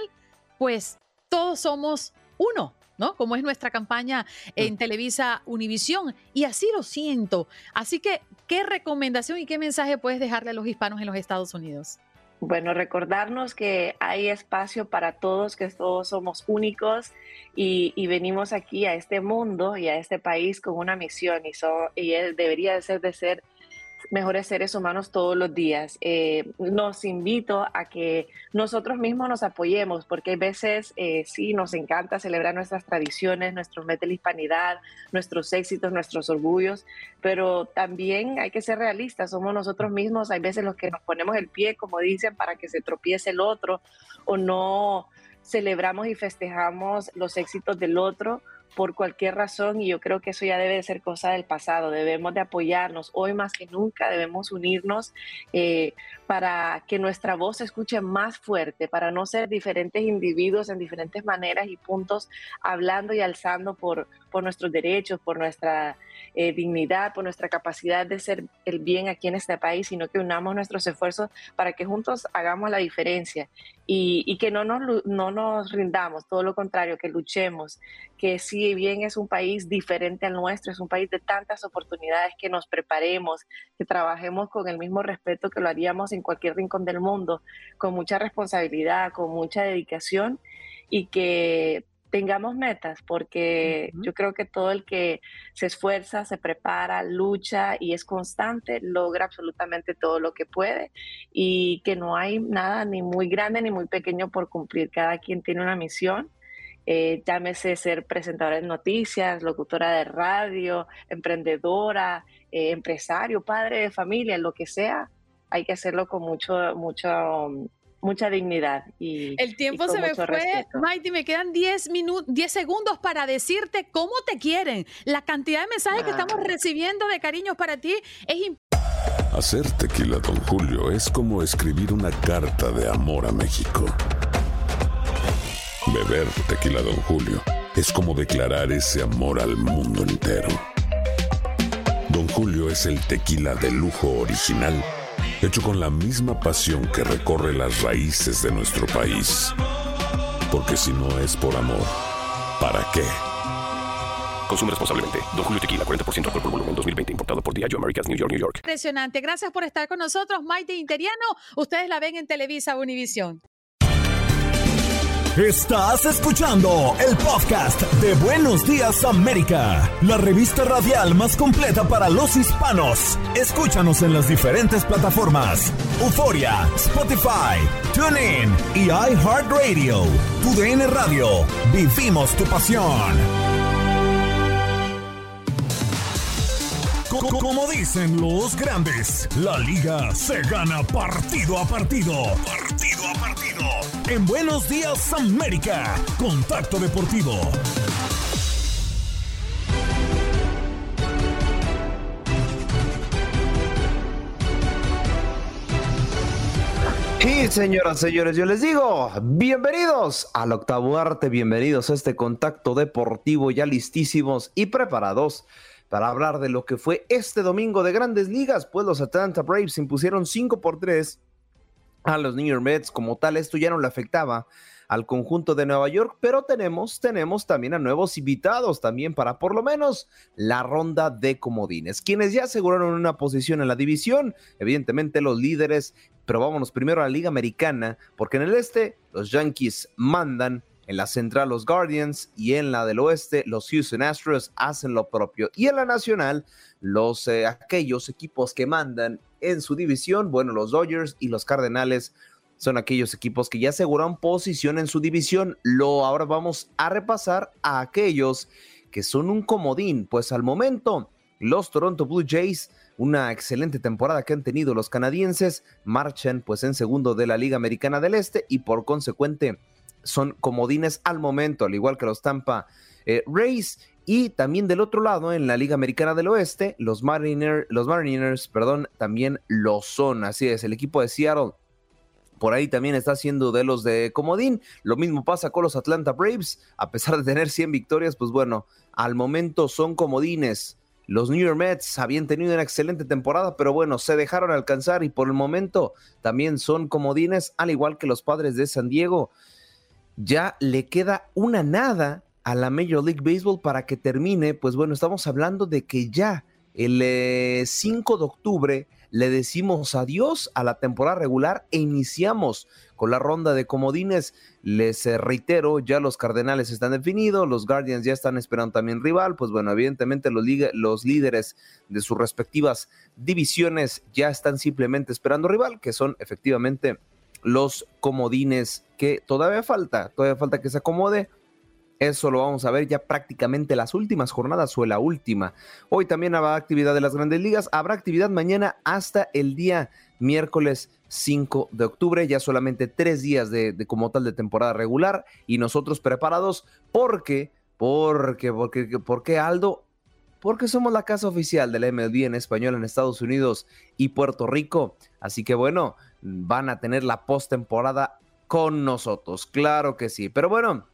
S1: pues todos somos uno, ¿no? Como es nuestra campaña en Televisa Univisión. Y así lo siento. Así que, ¿qué recomendación y qué mensaje puedes dejarle a los hispanos en los Estados Unidos?
S7: Bueno, recordarnos que hay espacio para todos, que todos somos únicos y, venimos aquí a este mundo y a este país con una misión y, y debería ser de ser mejores seres humanos todos los días. Eh, nos invito a que nosotros mismos nos apoyemos, porque hay veces eh, sí nos encanta celebrar nuestras tradiciones, nuestros mes de la hispanidad, nuestros éxitos, nuestros orgullos, pero también hay que ser realistas, somos nosotros mismos, hay veces los que nos ponemos el pie, como dicen, para que se tropiece el otro, o no celebramos y festejamos los éxitos del otro por cualquier razón y yo creo que eso ya debe de ser cosa del pasado. Debemos de apoyarnos. Hoy más que nunca debemos unirnos eh, para que nuestra voz se escuche más fuerte, para no ser diferentes individuos en diferentes maneras y puntos hablando y alzando por, por nuestros derechos, por nuestra eh, dignidad, por nuestra capacidad de ser el bien aquí en este país, sino que unamos nuestros esfuerzos para que juntos hagamos la diferencia y, que no nos, no nos rindamos, todo lo contrario, que luchemos, que si bien es un país diferente al nuestro, es un país de tantas oportunidades, que nos preparemos, que trabajemos con el mismo respeto que lo haríamos en cualquier rincón del mundo, con mucha responsabilidad, con mucha dedicación y que tengamos metas, porque yo creo que todo el que se esfuerza, se prepara, lucha y es constante, logra absolutamente todo lo que puede y que no hay nada ni muy grande ni muy pequeño por cumplir. Cada quien tiene una misión. Eh, llámese ser presentadora de noticias, locutora de radio, emprendedora, eh, empresario, padre de familia, lo que sea, hay que hacerlo con mucho, mucho mucha dignidad. Y,
S1: el tiempo se me fue, Maite, me quedan 10 minutos, 10 segundos para decirte cómo te quieren. La cantidad de mensajes que estamos recibiendo de cariños para ti es
S8: Hacer tequila, don Julio, es como escribir una carta de amor a México. Beber tequila, don Julio, es como declarar ese amor al mundo entero. Don Julio es el tequila de lujo original hecho con la misma pasión que recorre las raíces de nuestro país. Porque si no es por amor, ¿para qué?
S9: Consume responsablemente. Don Julio Tequila, 40% alcohol por volumen, 2020. Importado por Diageo Americas, New York, New York.
S1: Impresionante. Gracias por estar con nosotros, Maite Interiano. Ustedes la ven en Televisa Univisión.
S2: Estás escuchando el podcast de Buenos Días América, la revista radial más completa para los hispanos. Escúchanos en las diferentes plataformas: Euforia, Spotify, TuneIn y iHeartRadio. Tu DN Radio. Vivimos tu pasión. Como dicen los grandes, la liga se gana partido a partido. Partido a partido. En Buenos Días América, Contacto Deportivo.
S4: Y señoras, señores, yo les digo, bienvenidos al octavo arte, bienvenidos a este contacto deportivo ya listísimos y preparados para hablar de lo que fue este domingo de grandes ligas, pues los Atlanta Braves impusieron 5 por 3 a los New York Mets. Como tal, esto ya no le afectaba al conjunto de Nueva York, pero tenemos, tenemos también a nuevos invitados también para por lo menos la ronda de comodines, quienes ya aseguraron una posición en la división, evidentemente los líderes, pero vámonos primero a la Liga Americana, porque en el este los Yankees mandan en la central los Guardians y en la del oeste los Houston Astros hacen lo propio. Y en la nacional los eh, aquellos equipos que mandan en su división, bueno, los Dodgers y los Cardenales son aquellos equipos que ya aseguran posición en su división. Lo ahora vamos a repasar a aquellos que son un comodín, pues al momento los Toronto Blue Jays una excelente temporada que han tenido los canadienses, marchan pues en segundo de la Liga Americana del Este y por consecuente son comodines al momento, al igual que los Tampa eh, Rays. Y también del otro lado, en la Liga Americana del Oeste, los, Mariners, los Mariners perdón, también lo son. Así es, el equipo de Seattle por ahí también está haciendo de los de comodín. Lo mismo pasa con los Atlanta Braves. A pesar de tener 100 victorias, pues bueno, al momento son comodines. Los New York Mets habían tenido una excelente temporada, pero bueno, se dejaron alcanzar y por el momento también son comodines, al igual que los padres de San Diego ya le queda una nada a la Major League Baseball para que termine, pues bueno, estamos hablando de que ya el 5 eh, de octubre le decimos adiós a la temporada regular e iniciamos con la ronda de comodines. Les eh, reitero, ya los Cardenales están definidos, los Guardians ya están esperando también rival, pues bueno, evidentemente los, los líderes de sus respectivas divisiones ya están simplemente esperando rival, que son efectivamente los comodines que todavía falta, todavía falta que se acomode. Eso lo vamos a ver ya prácticamente las últimas jornadas o la última. Hoy también habrá actividad de las grandes ligas. Habrá actividad mañana hasta el día miércoles 5 de octubre. Ya solamente tres días de, como tal de temporada regular. Y nosotros preparados porque Porque, porque, ¿Por qué Aldo? Porque somos la casa oficial de la MLB en español en Estados Unidos y Puerto Rico. Así que bueno, van a tener la postemporada con nosotros. Claro que sí. Pero bueno,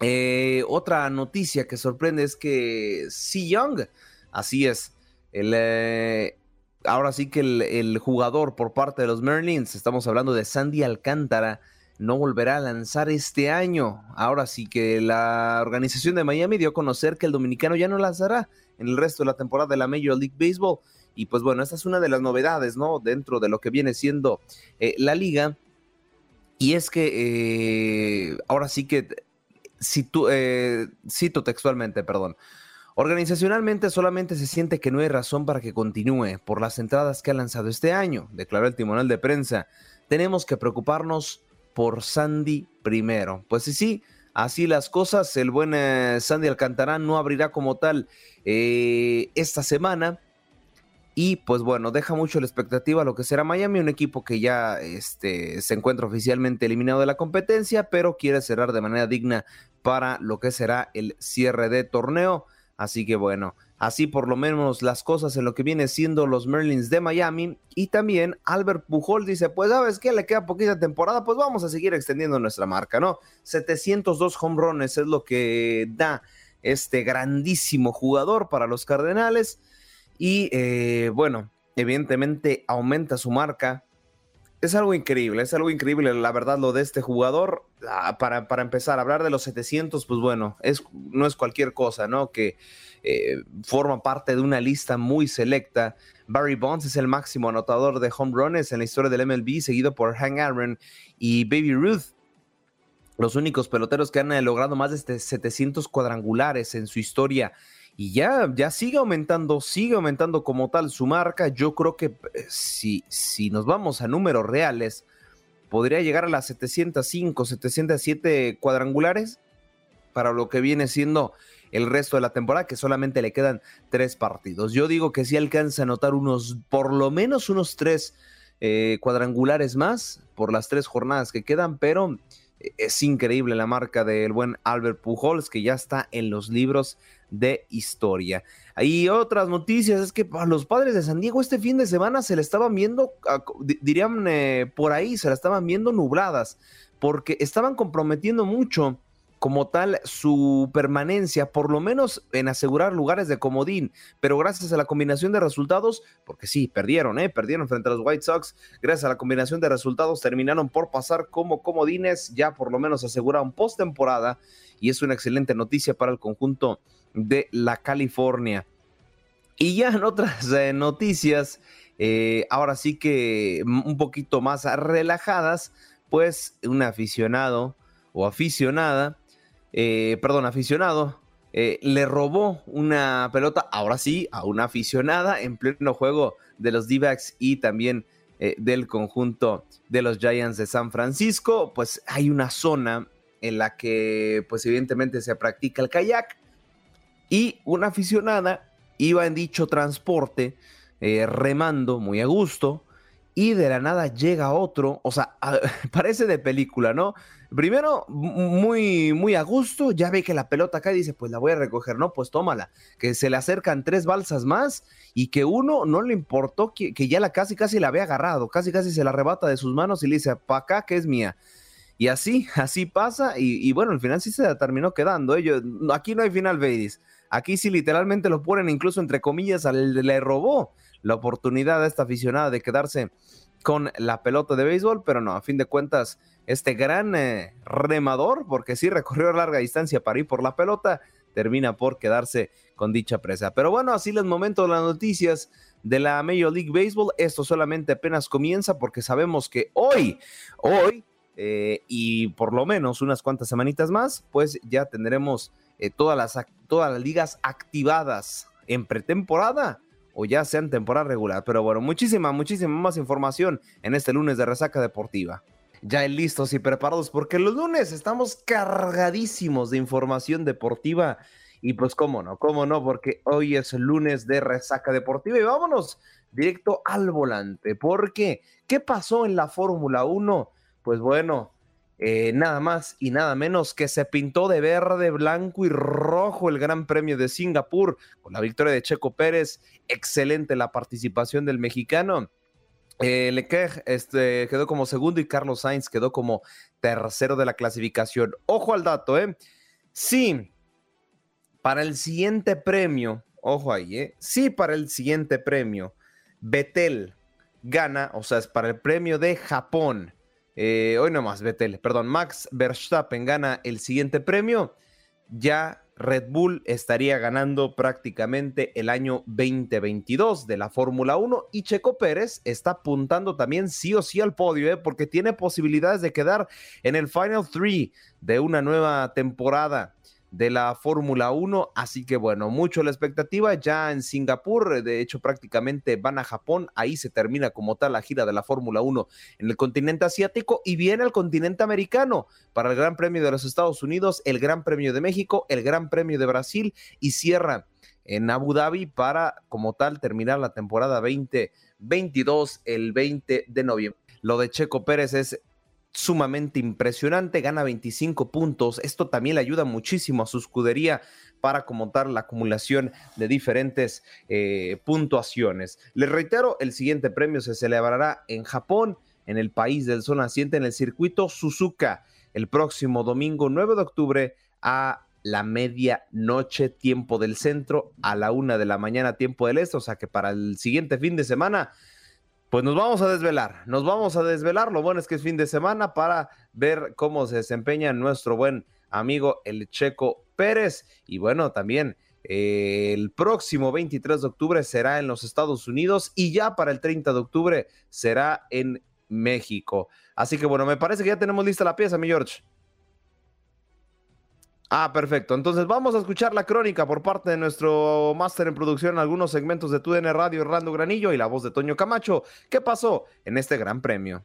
S4: eh, otra noticia que sorprende es que Si Young, así es, el, eh, ahora sí que el, jugador por parte de los Merlins, estamos hablando de Sandy Alcántara, no volverá a lanzar este año. Ahora sí que la organización de Miami dio a conocer que el dominicano ya no lanzará en el resto de la temporada de la Major League Baseball. Y pues bueno, esta es una de las novedades, ¿no? Dentro de lo que viene siendo eh, la liga. Y es que ahora sí que eh, cito textualmente, perdón. Organizacionalmente solamente se siente que no hay razón para que continúe por las entradas que ha lanzado este año, declaró el timonel de prensa. Tenemos que preocuparnos por Sandy primero. Pues sí, sí, así las cosas. El buen eh, Sandy Alcantarán no abrirá como tal eh, esta semana. Y pues bueno, deja mucho la expectativa lo que será Miami, un equipo que ya este, se encuentra oficialmente eliminado de la competencia, pero quiere cerrar de manera digna para lo que será el cierre de torneo. Así que bueno, así por lo menos las cosas en lo que viene siendo los Merlins de Miami. Y también Albert Pujol dice, pues sabes que le queda poquita temporada, pues vamos a seguir extendiendo nuestra marca, ¿no? 702 home runs es lo que da este grandísimo jugador para los Cardenales. Y eh, bueno, evidentemente aumenta su marca. Es algo increíble, es algo increíble, la verdad, lo de este jugador. Ah, para, para, empezar, hablar de los 700, pues bueno, es, no es cualquier cosa, ¿no? Que eh, forma parte de una lista muy selecta. Barry Bonds es el máximo anotador de home runs en la historia del MLB, seguido por Hank Aaron y Baby Ruth. Los únicos peloteros que han eh, logrado más de 700 cuadrangulares en su historia y ya, ya sigue aumentando, sigue aumentando como tal su marca. Yo creo que eh, si, si nos vamos a números reales, podría llegar a las 705, 707 cuadrangulares para lo que viene siendo el resto de la temporada, que solamente le quedan tres partidos. Yo digo que si alcanza a anotar unos, por lo menos unos tres eh, cuadrangulares más por las tres jornadas que quedan, pero eh, es increíble la marca del buen Albert Pujols, que ya está en los libros de historia. Y otras noticias es que a los padres de San Diego este fin de semana se le estaban viendo, dirían eh, por ahí, se la estaban viendo nubladas, porque estaban comprometiendo mucho como tal su permanencia, por lo menos en asegurar lugares de comodín, pero gracias a la combinación de resultados, porque sí, perdieron, ¿eh? perdieron frente a los White Sox, gracias a la combinación de resultados terminaron por pasar como comodines, ya por lo menos aseguraron postemporada y es una excelente noticia para el conjunto de la California. Y ya en otras eh, noticias, eh, ahora sí que un poquito más relajadas, pues un aficionado o aficionada, eh, perdón, aficionado, le robó una pelota, ahora sí, a una aficionada en pleno juego de los d y también del conjunto de los Giants de San Francisco. Pues hay una zona en la que, pues evidentemente se practica el kayak y una aficionada iba en dicho transporte eh, remando muy a gusto y de la nada llega otro, o sea, parece de película, ¿no? Primero, muy, muy a gusto, ya ve que la pelota cae y dice, pues la voy a recoger, ¿no? Pues tómala, que se le acercan tres balsas más y que uno no le importó que, ya la casi, casi la había agarrado, casi, casi se la arrebata de sus manos y le dice, pa' acá que es mía. Y así, así pasa y, bueno, al final sí se terminó quedando. ¿eh? aquí no hay final, Beidis. Aquí sí literalmente lo ponen incluso entre comillas, le robó la oportunidad a esta aficionada de quedarse con la pelota de béisbol, pero no, a fin de cuentas, este gran eh, remador, porque sí recorrió larga distancia para ir por la pelota, termina por quedarse con dicha presa. Pero bueno, así los momentos, las noticias de la Major League Baseball. Esto solamente apenas comienza porque sabemos que hoy, hoy, eh, y por lo menos unas cuantas semanitas más, pues ya tendremos eh, todas, las, todas las ligas activadas en pretemporada o ya sea en temporada regular. Pero bueno, muchísima, muchísima más información en este lunes de Resaca Deportiva. Ya listos y preparados porque los lunes estamos cargadísimos de información deportiva. Y pues cómo no, cómo no, porque hoy es lunes de Resaca Deportiva y vámonos directo al volante. Porque, ¿qué pasó en la Fórmula 1? Pues bueno, eh, nada más y nada menos que se pintó de verde, blanco y rojo el Gran Premio de Singapur con la victoria de Checo Pérez. Excelente la participación del mexicano. Eh, Leclerc este, quedó como segundo y Carlos Sainz quedó como tercero de la clasificación. Ojo al dato, ¿eh? Sí, para el siguiente premio, ojo ahí, ¿eh? Sí, para el siguiente premio, Betel gana, o sea, es para el premio de Japón eh, hoy nomás, Betel, perdón, Max Verstappen gana el siguiente premio, ya Red Bull estaría ganando prácticamente el año 2022 de la Fórmula 1 y Checo Pérez está apuntando también sí o sí al podio, ¿eh? porque tiene posibilidades de quedar en el Final 3 de una nueva temporada de la Fórmula 1. Así que bueno, mucho la expectativa ya en Singapur. De hecho, prácticamente van a Japón. Ahí se termina como tal la gira de la Fórmula 1 en el continente asiático y viene el continente americano para el Gran Premio de los Estados Unidos, el Gran Premio de México, el Gran Premio de Brasil y cierra en Abu Dhabi para como tal terminar la temporada 2022 el 20 de noviembre. Lo de Checo Pérez es sumamente impresionante, gana 25 puntos. Esto también le ayuda muchísimo a su escudería para comentar la acumulación de diferentes eh, puntuaciones. Les reitero, el siguiente premio se celebrará en Japón, en el país del sol naciente, en el circuito Suzuka, el próximo domingo 9 de octubre a la medianoche, tiempo del centro, a la una de la mañana, tiempo del este. O sea que para el siguiente fin de semana pues nos vamos a desvelar, nos vamos a desvelar. Lo bueno es que es fin de semana para ver cómo se desempeña nuestro buen amigo el Checo Pérez. Y bueno, también eh, el próximo 23 de octubre será en los Estados Unidos y ya para el 30 de octubre será en México. Así que bueno, me parece que ya tenemos lista la pieza, mi George. Ah, perfecto. Entonces vamos a escuchar la crónica por parte de nuestro máster en producción, algunos segmentos de TUDN Radio, Orlando Granillo y la voz de Toño Camacho. ¿Qué pasó en este gran premio?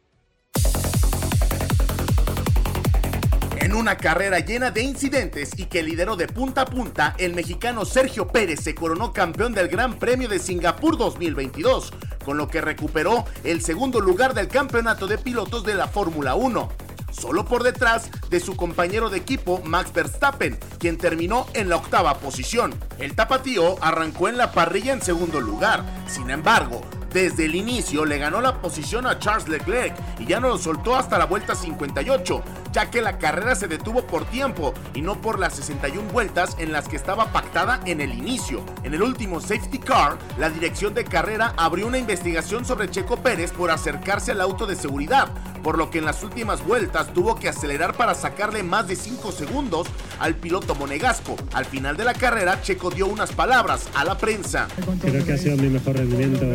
S10: En una carrera llena de incidentes y que lideró de punta a punta, el mexicano Sergio Pérez se coronó campeón del Gran Premio de Singapur 2022, con lo que recuperó el segundo lugar del campeonato de pilotos de la Fórmula 1 solo por detrás de su compañero de equipo Max Verstappen, quien terminó en la octava posición. El tapatío arrancó en la parrilla en segundo lugar, sin embargo, desde el inicio le ganó la posición a Charles Leclerc y ya no lo soltó hasta la vuelta 58, ya que la carrera se detuvo por tiempo y no por las 61 vueltas en las que estaba pactada en el inicio. En el último safety car, la dirección de carrera abrió una investigación sobre Checo Pérez por acercarse al auto de seguridad, por lo que en las últimas vueltas tuvo que acelerar para sacarle más de 5 segundos al piloto monegasco. Al final de la carrera, Checo dio unas palabras a la prensa.
S11: Creo que ha sido mi mejor rendimiento.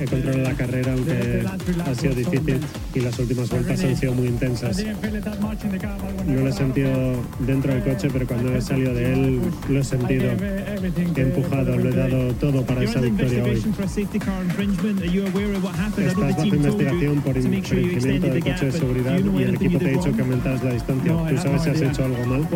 S11: He controlado la carrera, aunque ha sido difícil y las últimas vueltas han sido muy intensas. No lo he sentido dentro del coche, pero cuando he salido de él lo he sentido. He empujado, lo he dado todo para esa victoria hoy. Estás bajo investigación por infringimiento del coche de seguridad y el equipo te ha dicho que aumentaras la distancia. ¿Tú sabes si has hecho algo mal?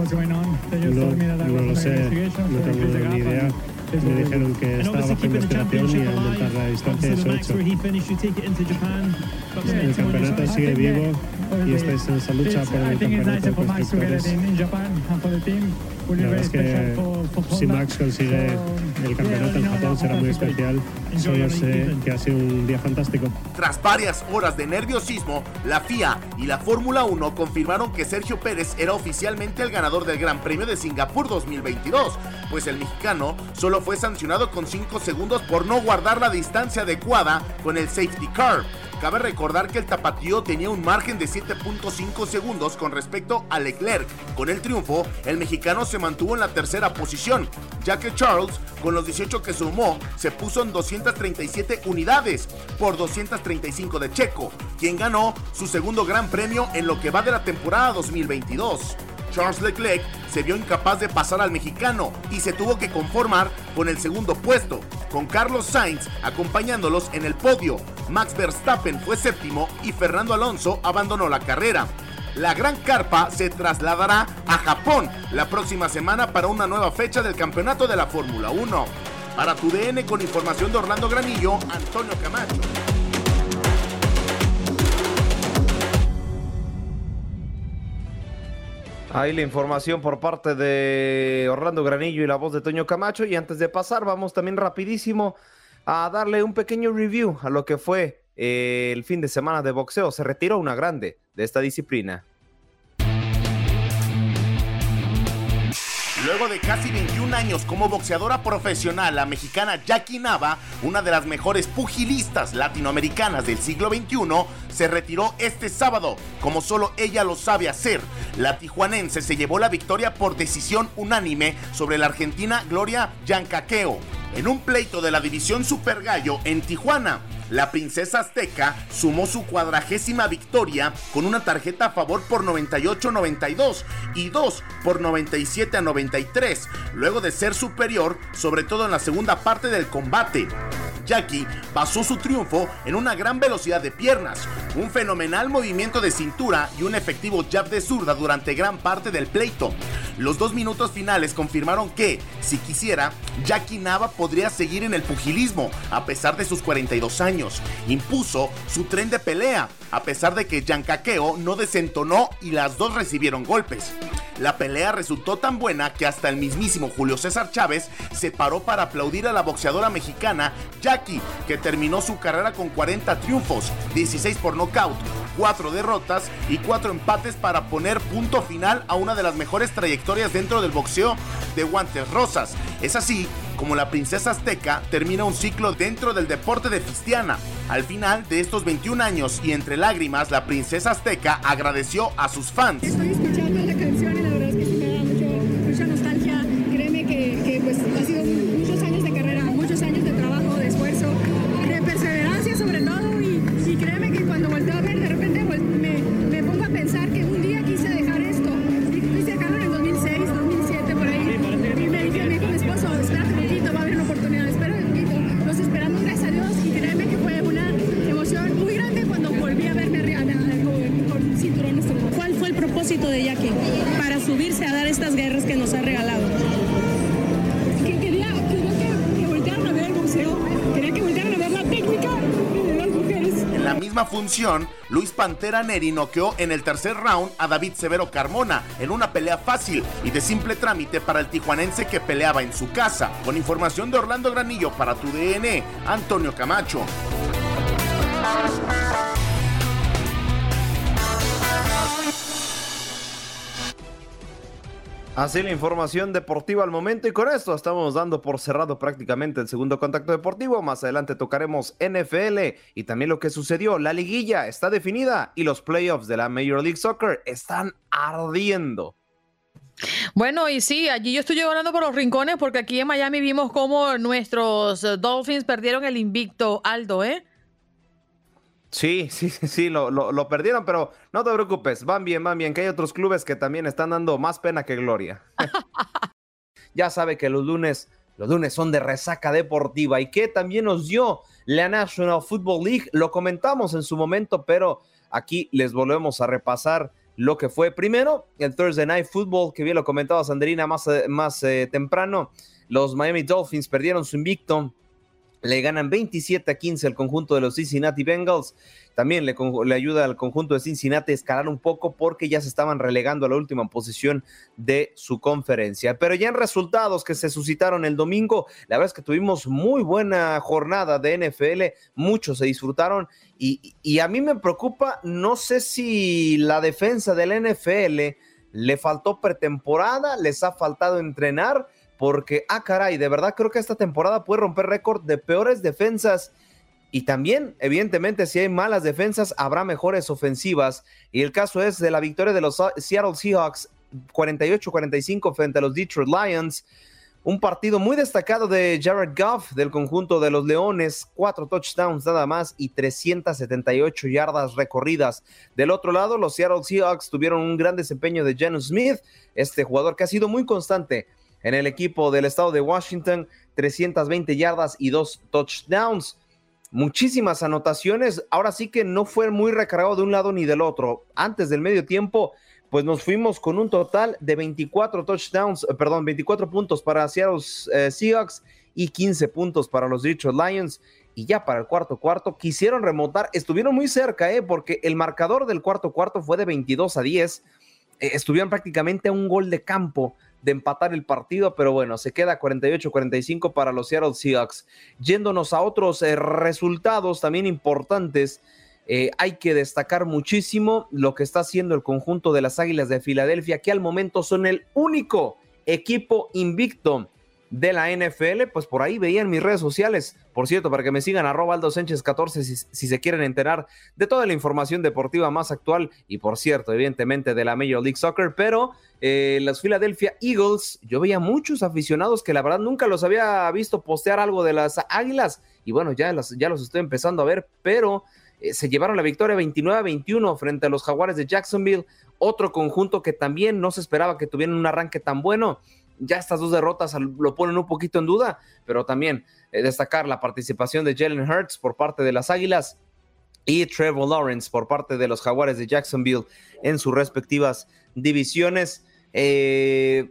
S11: No, no lo sé, no tengo ni idea me dijeron que estaba bajo investigación y aumentar la distancia, eso hecho. El campeonato sigue vivo y estáis en esa lucha por el campeonato de constructores. La verdad es que si Max consigue el campeonato en Japón será muy especial. Solo sé que ha sido un día fantástico.
S10: Tras varias horas de nerviosismo, la FIA y la Fórmula 1 confirmaron que Sergio Pérez era oficialmente el ganador del Gran Premio de Singapur 2022, pues el mexicano solo fue sancionado con 5 segundos por no guardar la distancia adecuada con el safety car. Cabe recordar que el tapatío tenía un margen de 7.5 segundos con respecto a Leclerc. Con el triunfo, el mexicano se mantuvo en la tercera posición, ya que Charles, con los 18 que sumó, se puso en 237 unidades por 235 de Checo, quien ganó su segundo gran premio en lo que va de la temporada 2022. Charles Leclerc se vio incapaz de pasar al mexicano y se tuvo que conformar con el segundo puesto, con Carlos Sainz acompañándolos en el podio. Max Verstappen fue séptimo y Fernando Alonso abandonó la carrera. La gran carpa se trasladará a Japón la próxima semana para una nueva fecha del campeonato de la Fórmula 1. Para tu DN con información de Orlando Granillo, Antonio Camacho.
S4: Ahí la información por parte de Orlando Granillo y la voz de Toño Camacho. Y antes de pasar, vamos también rapidísimo a darle un pequeño review a lo que fue eh, el fin de semana de boxeo. Se retiró una grande de esta disciplina.
S10: Luego de casi 21 años como boxeadora profesional, la mexicana Jackie Nava, una de las mejores pugilistas latinoamericanas del siglo XXI, se retiró este sábado, como solo ella lo sabe hacer. La tijuanense se llevó la victoria por decisión unánime sobre la argentina Gloria Yancaqueo en un pleito de la división Super Gallo en Tijuana. La princesa azteca sumó su cuadragésima victoria con una tarjeta a favor por 98-92 y 2 por 97 a 93, luego de ser superior, sobre todo en la segunda parte del combate. Jackie basó su triunfo en una gran velocidad de piernas, un fenomenal movimiento de cintura y un efectivo jab de zurda durante gran parte del pleito. Los dos minutos finales confirmaron que, si quisiera, Jackie Nava podría seguir en el pugilismo a pesar de sus 42 años. Impuso su tren de pelea, a pesar de que Yancaqueo no desentonó y las dos recibieron golpes. La pelea resultó tan buena que hasta el mismísimo Julio César Chávez se paró para aplaudir a la boxeadora mexicana Jackie, que terminó su carrera con 40 triunfos, 16 por nocaut, 4 derrotas y 4 empates para poner punto final a una de las mejores trayectorias dentro del boxeo de guantes rosas. Es así como la princesa azteca termina un ciclo dentro del deporte de Fistiana. Al final de estos 21 años y entre lágrimas, la princesa azteca agradeció a sus fans. Luis Pantera Neri noqueó en el tercer round a David Severo Carmona en una pelea fácil y de simple trámite para el tijuanense que peleaba en su casa. Con información de Orlando Granillo para tu DN, Antonio Camacho.
S4: Así la información deportiva al momento y con esto estamos dando por cerrado prácticamente el segundo contacto deportivo. Más adelante tocaremos NFL y también lo que sucedió. La liguilla está definida y los playoffs de la Major League Soccer están ardiendo.
S1: Bueno, y sí, allí yo estoy llorando por los rincones porque aquí en Miami vimos cómo nuestros eh, Dolphins perdieron el invicto Aldo, ¿eh?
S4: Sí, sí, sí, lo, lo, lo, perdieron, pero no te preocupes, van bien, van bien, que hay otros clubes que también están dando más pena que gloria. ya sabe que los lunes, los lunes son de resaca deportiva y que también nos dio la National Football League, lo comentamos en su momento, pero aquí les volvemos a repasar lo que fue primero el Thursday Night Football, que bien lo comentaba Sandrina más, más eh, temprano, los Miami Dolphins perdieron su invicto le ganan 27 a 15 al conjunto de los Cincinnati Bengals. También le, ayuda al conjunto de Cincinnati a escalar un poco porque ya se estaban relegando a la última posición de su conferencia. Pero ya en resultados que se suscitaron el domingo, la verdad es que tuvimos muy buena jornada de NFL, muchos se disfrutaron y, y a mí me preocupa, no sé si la defensa del NFL le faltó pretemporada, les ha faltado entrenar porque, ah, caray, de verdad creo que esta temporada puede romper récord de peores defensas. Y también, evidentemente, si hay malas defensas, habrá mejores ofensivas. Y el caso es de la victoria de los Seattle Seahawks 48-45 frente a los Detroit Lions. Un partido muy destacado de Jared Goff del conjunto de los Leones, cuatro touchdowns nada más y 378 yardas recorridas. Del otro lado, los Seattle Seahawks tuvieron un gran desempeño de Janu Smith, este jugador que ha sido muy constante en el equipo del estado de Washington, 320 yardas y dos touchdowns. Muchísimas anotaciones. Ahora sí que no fue muy recargado de un lado ni del otro. Antes del medio tiempo, pues nos fuimos con un total de 24 touchdowns, perdón, 24 puntos para Seattle eh, Seahawks y 15 puntos para los Detroit Lions. Y ya para el cuarto cuarto quisieron remontar, estuvieron muy cerca, ¿eh? porque el marcador del cuarto cuarto fue de 22 a 10 eh, estuvieron prácticamente a un gol de campo de empatar el partido, pero bueno, se queda 48-45 para los Seattle Seahawks. Yéndonos a otros eh, resultados también importantes, eh, hay que destacar muchísimo lo que está haciendo el conjunto de las Águilas de Filadelfia, que al momento son el único equipo invicto de la NFL, pues por ahí veían mis redes sociales. Por cierto, para que me sigan, arroba Aldo Sánchez 14 si, si, se quieren enterar de toda la información deportiva más actual y por cierto, evidentemente de la Major League Soccer, pero eh, los Philadelphia Eagles, yo veía muchos aficionados que la verdad nunca los había visto postear algo de las Águilas y bueno, ya los, ya los estoy empezando a ver, pero eh, se llevaron la victoria 29 a 21 frente a los Jaguares de Jacksonville, otro conjunto que también no se esperaba que tuvieran un arranque tan bueno ya estas dos derrotas lo ponen un poquito en duda, pero también eh, destacar la participación de Jalen Hurts por parte de las Águilas y Trevor Lawrence por parte de los Jaguares de Jacksonville en sus respectivas divisiones. Eh,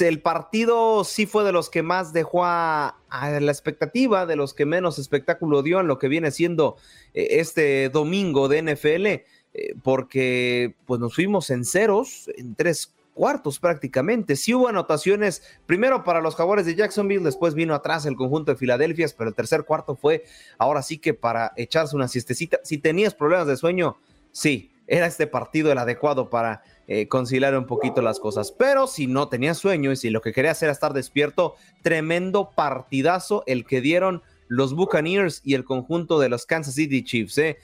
S4: el partido sí fue de los que más dejó a, la expectativa, de los que menos espectáculo dio en lo que viene siendo eh, este domingo de NFL, porque pues nos fuimos en ceros, en tres cuartos prácticamente. Sí hubo anotaciones, primero para los jaguares de Jacksonville, después vino atrás el conjunto de Filadelfia, pero el tercer cuarto fue ahora sí que para echarse una siestecita. Si tenías problemas de sueño, sí, era este partido el adecuado para eh, conciliar un poquito las cosas. Pero si no tenías sueño y si lo que querías era estar despierto, tremendo partidazo el que dieron los Buccaneers y el conjunto de los Kansas City Chiefs. ¿eh?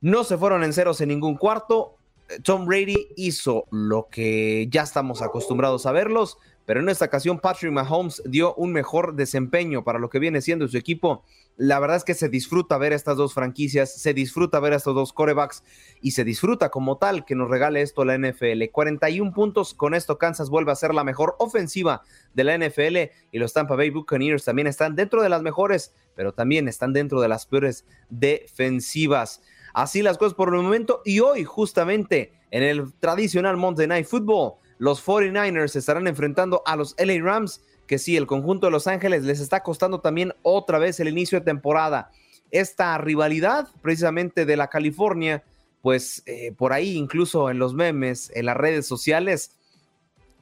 S4: No se fueron en ceros en ningún cuarto, Tom Brady hizo lo que ya estamos acostumbrados a verlos, pero en esta ocasión Patrick Mahomes dio un mejor desempeño para lo que viene siendo su equipo. La verdad es que se disfruta ver estas dos franquicias, se disfruta ver a estos dos corebacks y se disfruta como tal que nos regale esto la NFL. 41 puntos, con esto Kansas vuelve a ser la mejor ofensiva de la NFL y los Tampa Bay Buccaneers también están dentro de las mejores, pero también están dentro de las peores defensivas. Así las cosas por el momento. Y hoy, justamente, en el tradicional Monday Night Football, los 49ers estarán enfrentando a los LA Rams, que sí, el conjunto de Los Ángeles les está costando también otra vez el inicio de temporada. Esta rivalidad, precisamente de la California, pues eh, por ahí, incluso en los memes, en las redes sociales,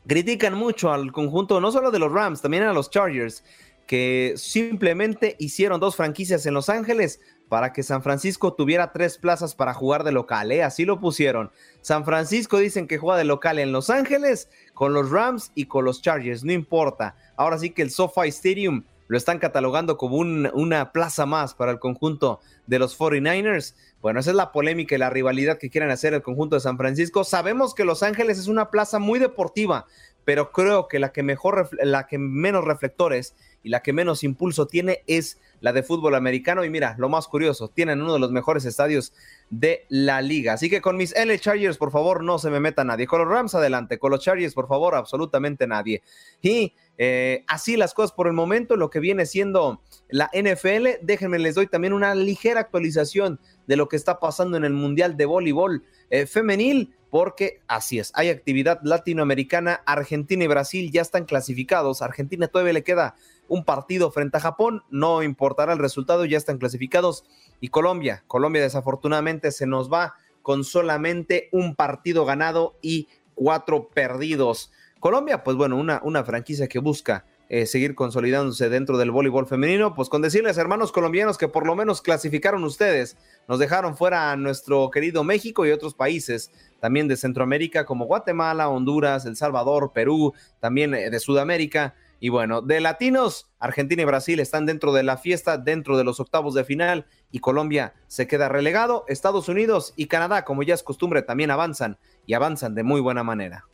S4: critican mucho al conjunto, no solo de los Rams, también a los Chargers, que simplemente hicieron dos franquicias en Los Ángeles para que San Francisco tuviera tres plazas para jugar de local, ¿eh? así lo pusieron. San Francisco dicen que juega de local en Los Ángeles con los Rams y con los Chargers, no importa. Ahora sí que el SoFi Stadium lo están catalogando como una plaza más para el conjunto de los 49ers. Bueno, esa es la polémica y la rivalidad que quieren hacer el conjunto de San Francisco. Sabemos que Los Ángeles es una plaza muy deportiva, pero creo que la que mejor, la que menos reflectores y la que menos impulso tiene es la de fútbol americano. Y mira, lo más curioso, tienen uno de los mejores estadios de la liga. Así que con mis L Chargers, por favor, no se me meta nadie. Con los Rams, adelante. Con los Chargers, por favor, absolutamente nadie. Y eh, así las cosas por el momento, lo que viene siendo la NFL. Déjenme, les doy también una ligera actualización de lo que está pasando en el Mundial de Voleibol eh, Femenil porque así es, hay actividad latinoamericana, Argentina y Brasil ya están clasificados, Argentina todavía le queda un partido frente a Japón, no importará el resultado, ya están clasificados. Y Colombia, Colombia desafortunadamente se nos va con solamente un partido ganado y cuatro perdidos. Colombia, pues bueno, una, una franquicia que busca eh, seguir consolidándose dentro del voleibol femenino, pues con decirles, hermanos colombianos, que por lo menos clasificaron ustedes, nos dejaron fuera a nuestro querido México y otros países también de Centroamérica como Guatemala, Honduras, El Salvador, Perú, también eh, de Sudamérica. Y bueno, de latinos, Argentina y Brasil están dentro de la fiesta, dentro de los octavos de final y Colombia se queda relegado. Estados Unidos y Canadá, como ya es costumbre, también avanzan y avanzan de muy buena manera.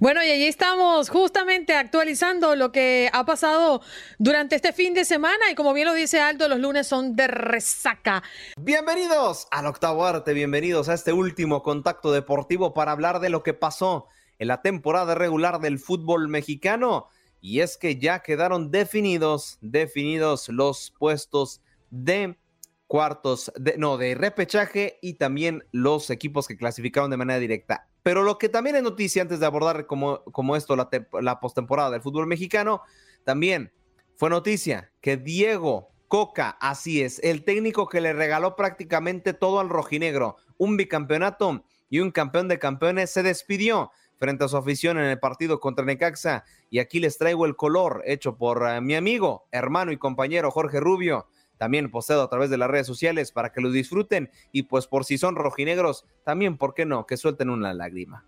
S1: Bueno, y allí estamos justamente actualizando lo que ha pasado durante este fin de semana y como bien lo dice Aldo, los lunes son de resaca.
S4: Bienvenidos al octavo arte, bienvenidos a este último contacto deportivo para hablar de lo que pasó en la temporada regular del fútbol mexicano y es que ya quedaron definidos, definidos los puestos de cuartos, de, no, de repechaje y también los equipos que clasificaron de manera directa. Pero lo que también es noticia antes de abordar como, como esto la, la postemporada del fútbol mexicano, también fue noticia que Diego Coca, así es, el técnico que le regaló prácticamente todo al rojinegro, un bicampeonato, y un campeón de campeones se despidió frente a su afición en el partido contra Necaxa. Y aquí les traigo el color hecho por eh, mi amigo, hermano y compañero Jorge Rubio. También posteado a través de las redes sociales para que lo disfruten. Y pues por si son rojinegros, también, ¿por qué no? Que suelten una lágrima.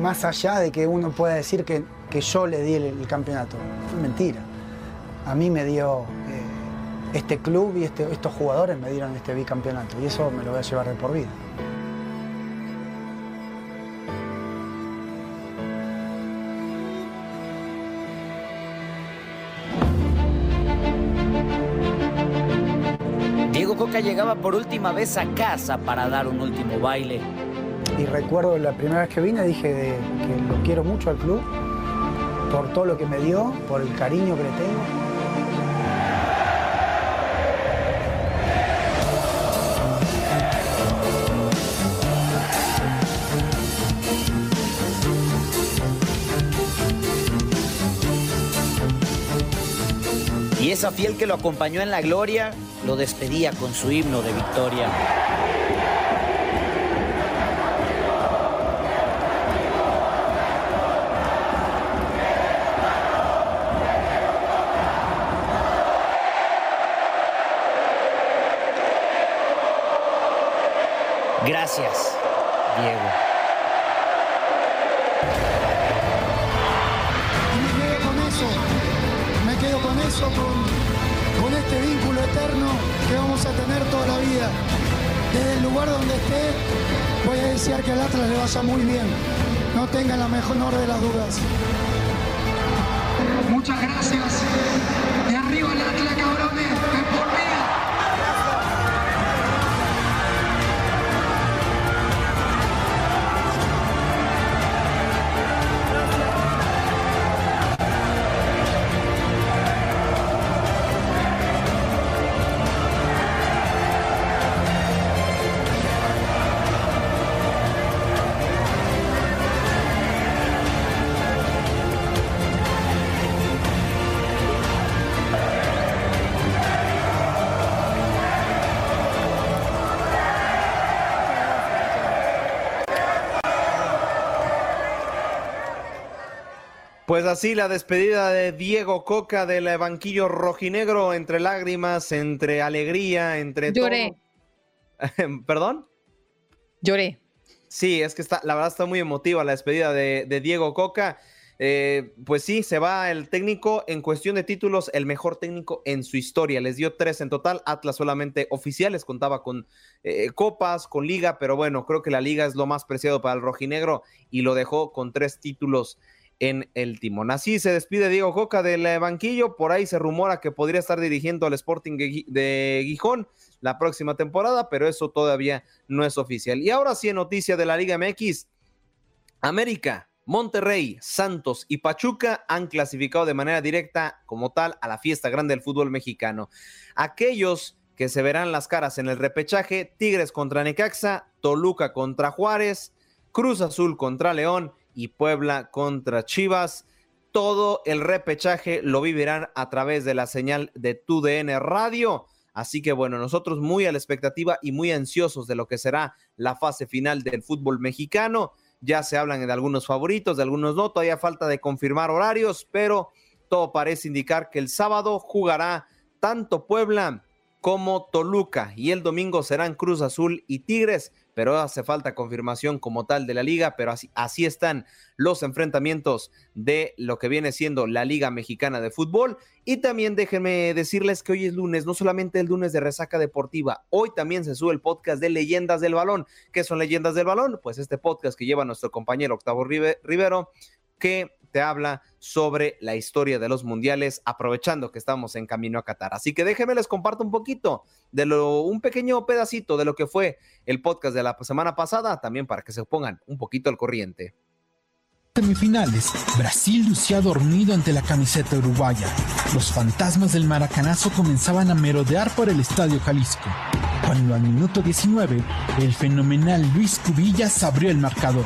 S12: Más allá de que uno pueda decir que, que yo le di el, campeonato, es mentira. A mí me dio eh, este club y este, estos jugadores me dieron este bicampeonato y eso me lo voy a llevar de por vida.
S13: Llegaba por última vez a casa para dar un último baile.
S12: Y recuerdo la primera vez que vine dije que lo quiero mucho al club, por todo lo que me dio, por el cariño que le tengo.
S13: Y esa fiel que lo acompañó en la gloria lo despedía con su himno de victoria.
S14: Tengan la mejor de las dudas. Muchas gracias.
S4: Pues así la despedida de Diego Coca del banquillo rojinegro, entre lágrimas, entre alegría, entre
S1: Lloré.
S4: ¿Perdón?
S1: Lloré.
S4: Sí, es que está, la verdad está muy emotiva la despedida de, Diego Coca. Eh, pues sí, se va el técnico en cuestión de títulos, el mejor técnico en su historia. Les dio tres en total. Atlas solamente oficiales, contaba con eh, copas, con liga, pero bueno, creo que la liga es lo más preciado para el rojinegro y lo dejó con tres títulos en el timón. Así se despide Diego Coca del eh, banquillo. Por ahí se rumora que podría estar dirigiendo al Sporting de Gijón la próxima temporada, pero eso todavía no es oficial. Y ahora sí, en noticia de la Liga MX, América, Monterrey, Santos y Pachuca han clasificado de manera directa como tal a la fiesta grande del fútbol mexicano. Aquellos que se verán las caras en el repechaje, Tigres contra Necaxa, Toluca contra Juárez, Cruz Azul contra León y Puebla contra Chivas. Todo el repechaje lo vivirán a través de la señal de TUDN Radio. Así que bueno, nosotros muy a la expectativa y muy ansiosos de lo que será la fase final del fútbol mexicano. Ya se hablan de algunos favoritos, de algunos no, todavía falta de confirmar horarios, pero todo parece indicar que el sábado jugará tanto Puebla como Toluca y el domingo serán Cruz Azul y Tigres pero hace falta confirmación como tal de la liga, pero así, así están los enfrentamientos de lo que viene siendo la Liga Mexicana de Fútbol. Y también déjenme decirles que hoy es lunes, no solamente el lunes de resaca deportiva, hoy también se sube el podcast de Leyendas del Balón. ¿Qué son Leyendas del Balón? Pues este podcast que lleva nuestro compañero Octavo Rivero, que te habla sobre la historia de los mundiales, aprovechando que estamos en camino a Qatar. Así que déjenme les comparto un poquito de lo, un pequeño pedacito de lo que fue el podcast de la semana pasada, también para que se pongan un poquito al corriente.
S15: Semifinales, Brasil lucía dormido ante la camiseta uruguaya. Los fantasmas del maracanazo comenzaban a merodear por el estadio Jalisco. Cuando al minuto 19, el fenomenal Luis Cubillas abrió el marcador.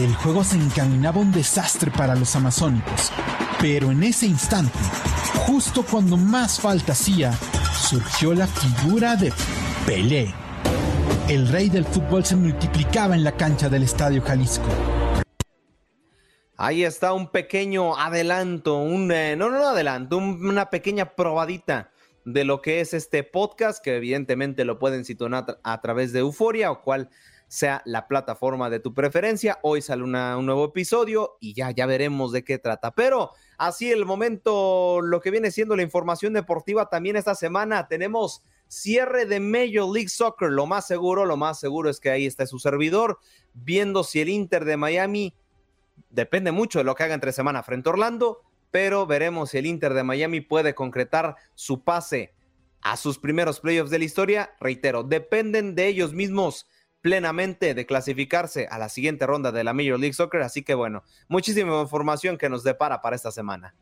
S15: El juego se encaminaba un desastre para los amazónicos, pero en ese instante, justo cuando más falta hacía, surgió la figura de Pelé. el rey del fútbol se multiplicaba en la cancha del Estadio Jalisco.
S4: Ahí está un pequeño adelanto, un eh, no, no, no adelanto, una pequeña probadita de lo que es este podcast, que evidentemente lo pueden sintonizar a través de Euforia o cual sea la plataforma de tu preferencia. Hoy sale un nuevo episodio y ya, ya veremos de qué trata. Pero así el momento, lo que viene siendo la información deportiva también esta semana, tenemos cierre de Major League Soccer. Lo más seguro, lo más seguro es que ahí está su servidor, viendo si el Inter de Miami depende mucho de lo que haga entre semana frente a Orlando, pero veremos si el Inter de Miami puede concretar su pase a sus primeros playoffs de la historia. Reitero, dependen de ellos mismos plenamente de clasificarse a la siguiente ronda de la Major League Soccer. Así que bueno, muchísima información que nos depara para esta semana.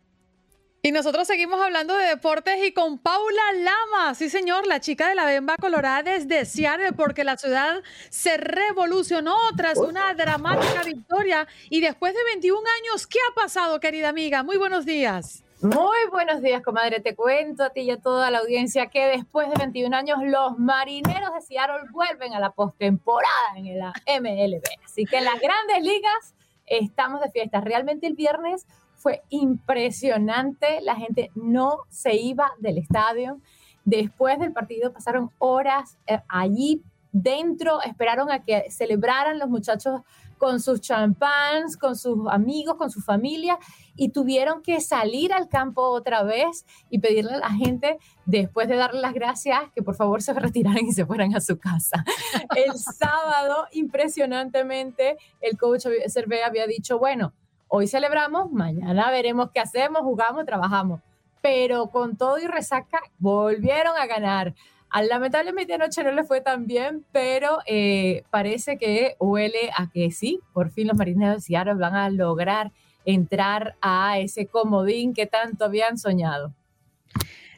S1: Y nosotros seguimos hablando de deportes y con Paula Lama, sí señor, la chica de la Bemba Colorada desde Seattle, porque la ciudad se revolucionó tras una dramática victoria. Y después de 21 años, ¿qué ha pasado, querida amiga? Muy buenos días.
S16: Muy buenos días, comadre. Te cuento a ti y a toda la audiencia que después de 21 años los marineros de Seattle vuelven a la postemporada en la MLB. Así que en las grandes ligas estamos de fiesta. Realmente el viernes fue impresionante. La gente no se iba del estadio. Después del partido pasaron horas eh, allí dentro, esperaron a que celebraran los muchachos con sus champans, con sus amigos, con su familia, y tuvieron que salir al campo otra vez y pedirle a la gente, después de darle las gracias, que por favor se retiraran y se fueran a su casa. El sábado, impresionantemente, el coach Cervé había dicho, bueno, hoy celebramos, mañana veremos qué hacemos, jugamos, trabajamos. Pero con todo y resaca, volvieron a ganar. Lamentablemente anoche no le fue tan bien, pero eh, parece que huele a que sí, por fin los marineros de Seattle van a lograr entrar a ese comodín que tanto habían soñado.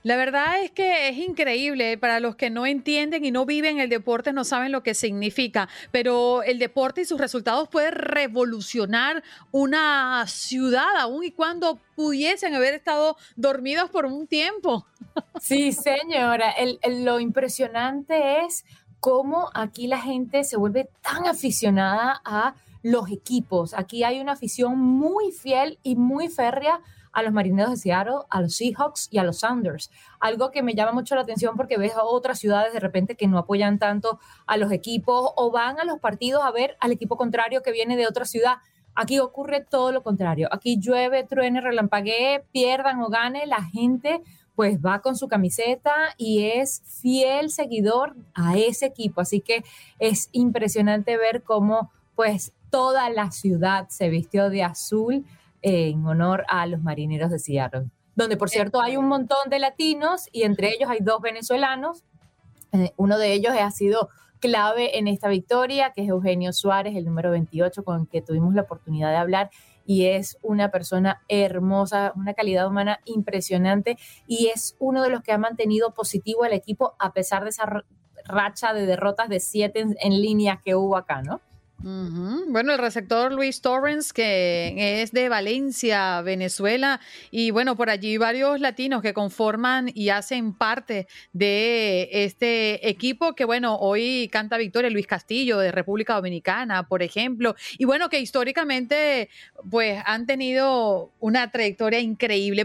S1: La verdad es que es increíble para los que no entienden y no viven el deporte, no saben lo que significa, pero el deporte y sus resultados pueden revolucionar una ciudad, aun y cuando pudiesen haber estado dormidos por un tiempo.
S16: Sí, señora, lo impresionante es cómo aquí la gente se vuelve tan aficionada a los equipos. Aquí hay una afición muy fiel y muy férrea a los Marineros de Seattle, a los Seahawks y a los Sounders. Algo que me llama mucho la atención porque ves a otras ciudades de repente que no apoyan tanto a los equipos o van a los partidos a ver al equipo contrario que viene de otra ciudad. Aquí ocurre todo lo contrario. Aquí llueve, truene, relampaguee, pierdan o gane, la gente pues va con su camiseta y es fiel seguidor a ese equipo. Así que es impresionante ver cómo pues toda la ciudad se vistió de azul en honor a los marineros de Seattle, donde por cierto hay un montón de latinos y entre ellos hay dos venezolanos. Eh, uno de ellos ha sido clave en esta victoria, que es Eugenio Suárez, el número 28, con el que tuvimos la oportunidad de hablar y es una persona hermosa, una calidad humana impresionante y es uno de los que ha mantenido positivo al equipo a pesar de esa racha de derrotas de siete en línea que hubo acá, ¿no?
S1: Bueno, el receptor Luis Torrens, que es de Valencia, Venezuela, y bueno, por allí varios latinos que conforman y hacen parte de este equipo que bueno, hoy canta victoria Luis Castillo de República Dominicana, por ejemplo, y bueno, que históricamente pues han tenido una trayectoria increíble.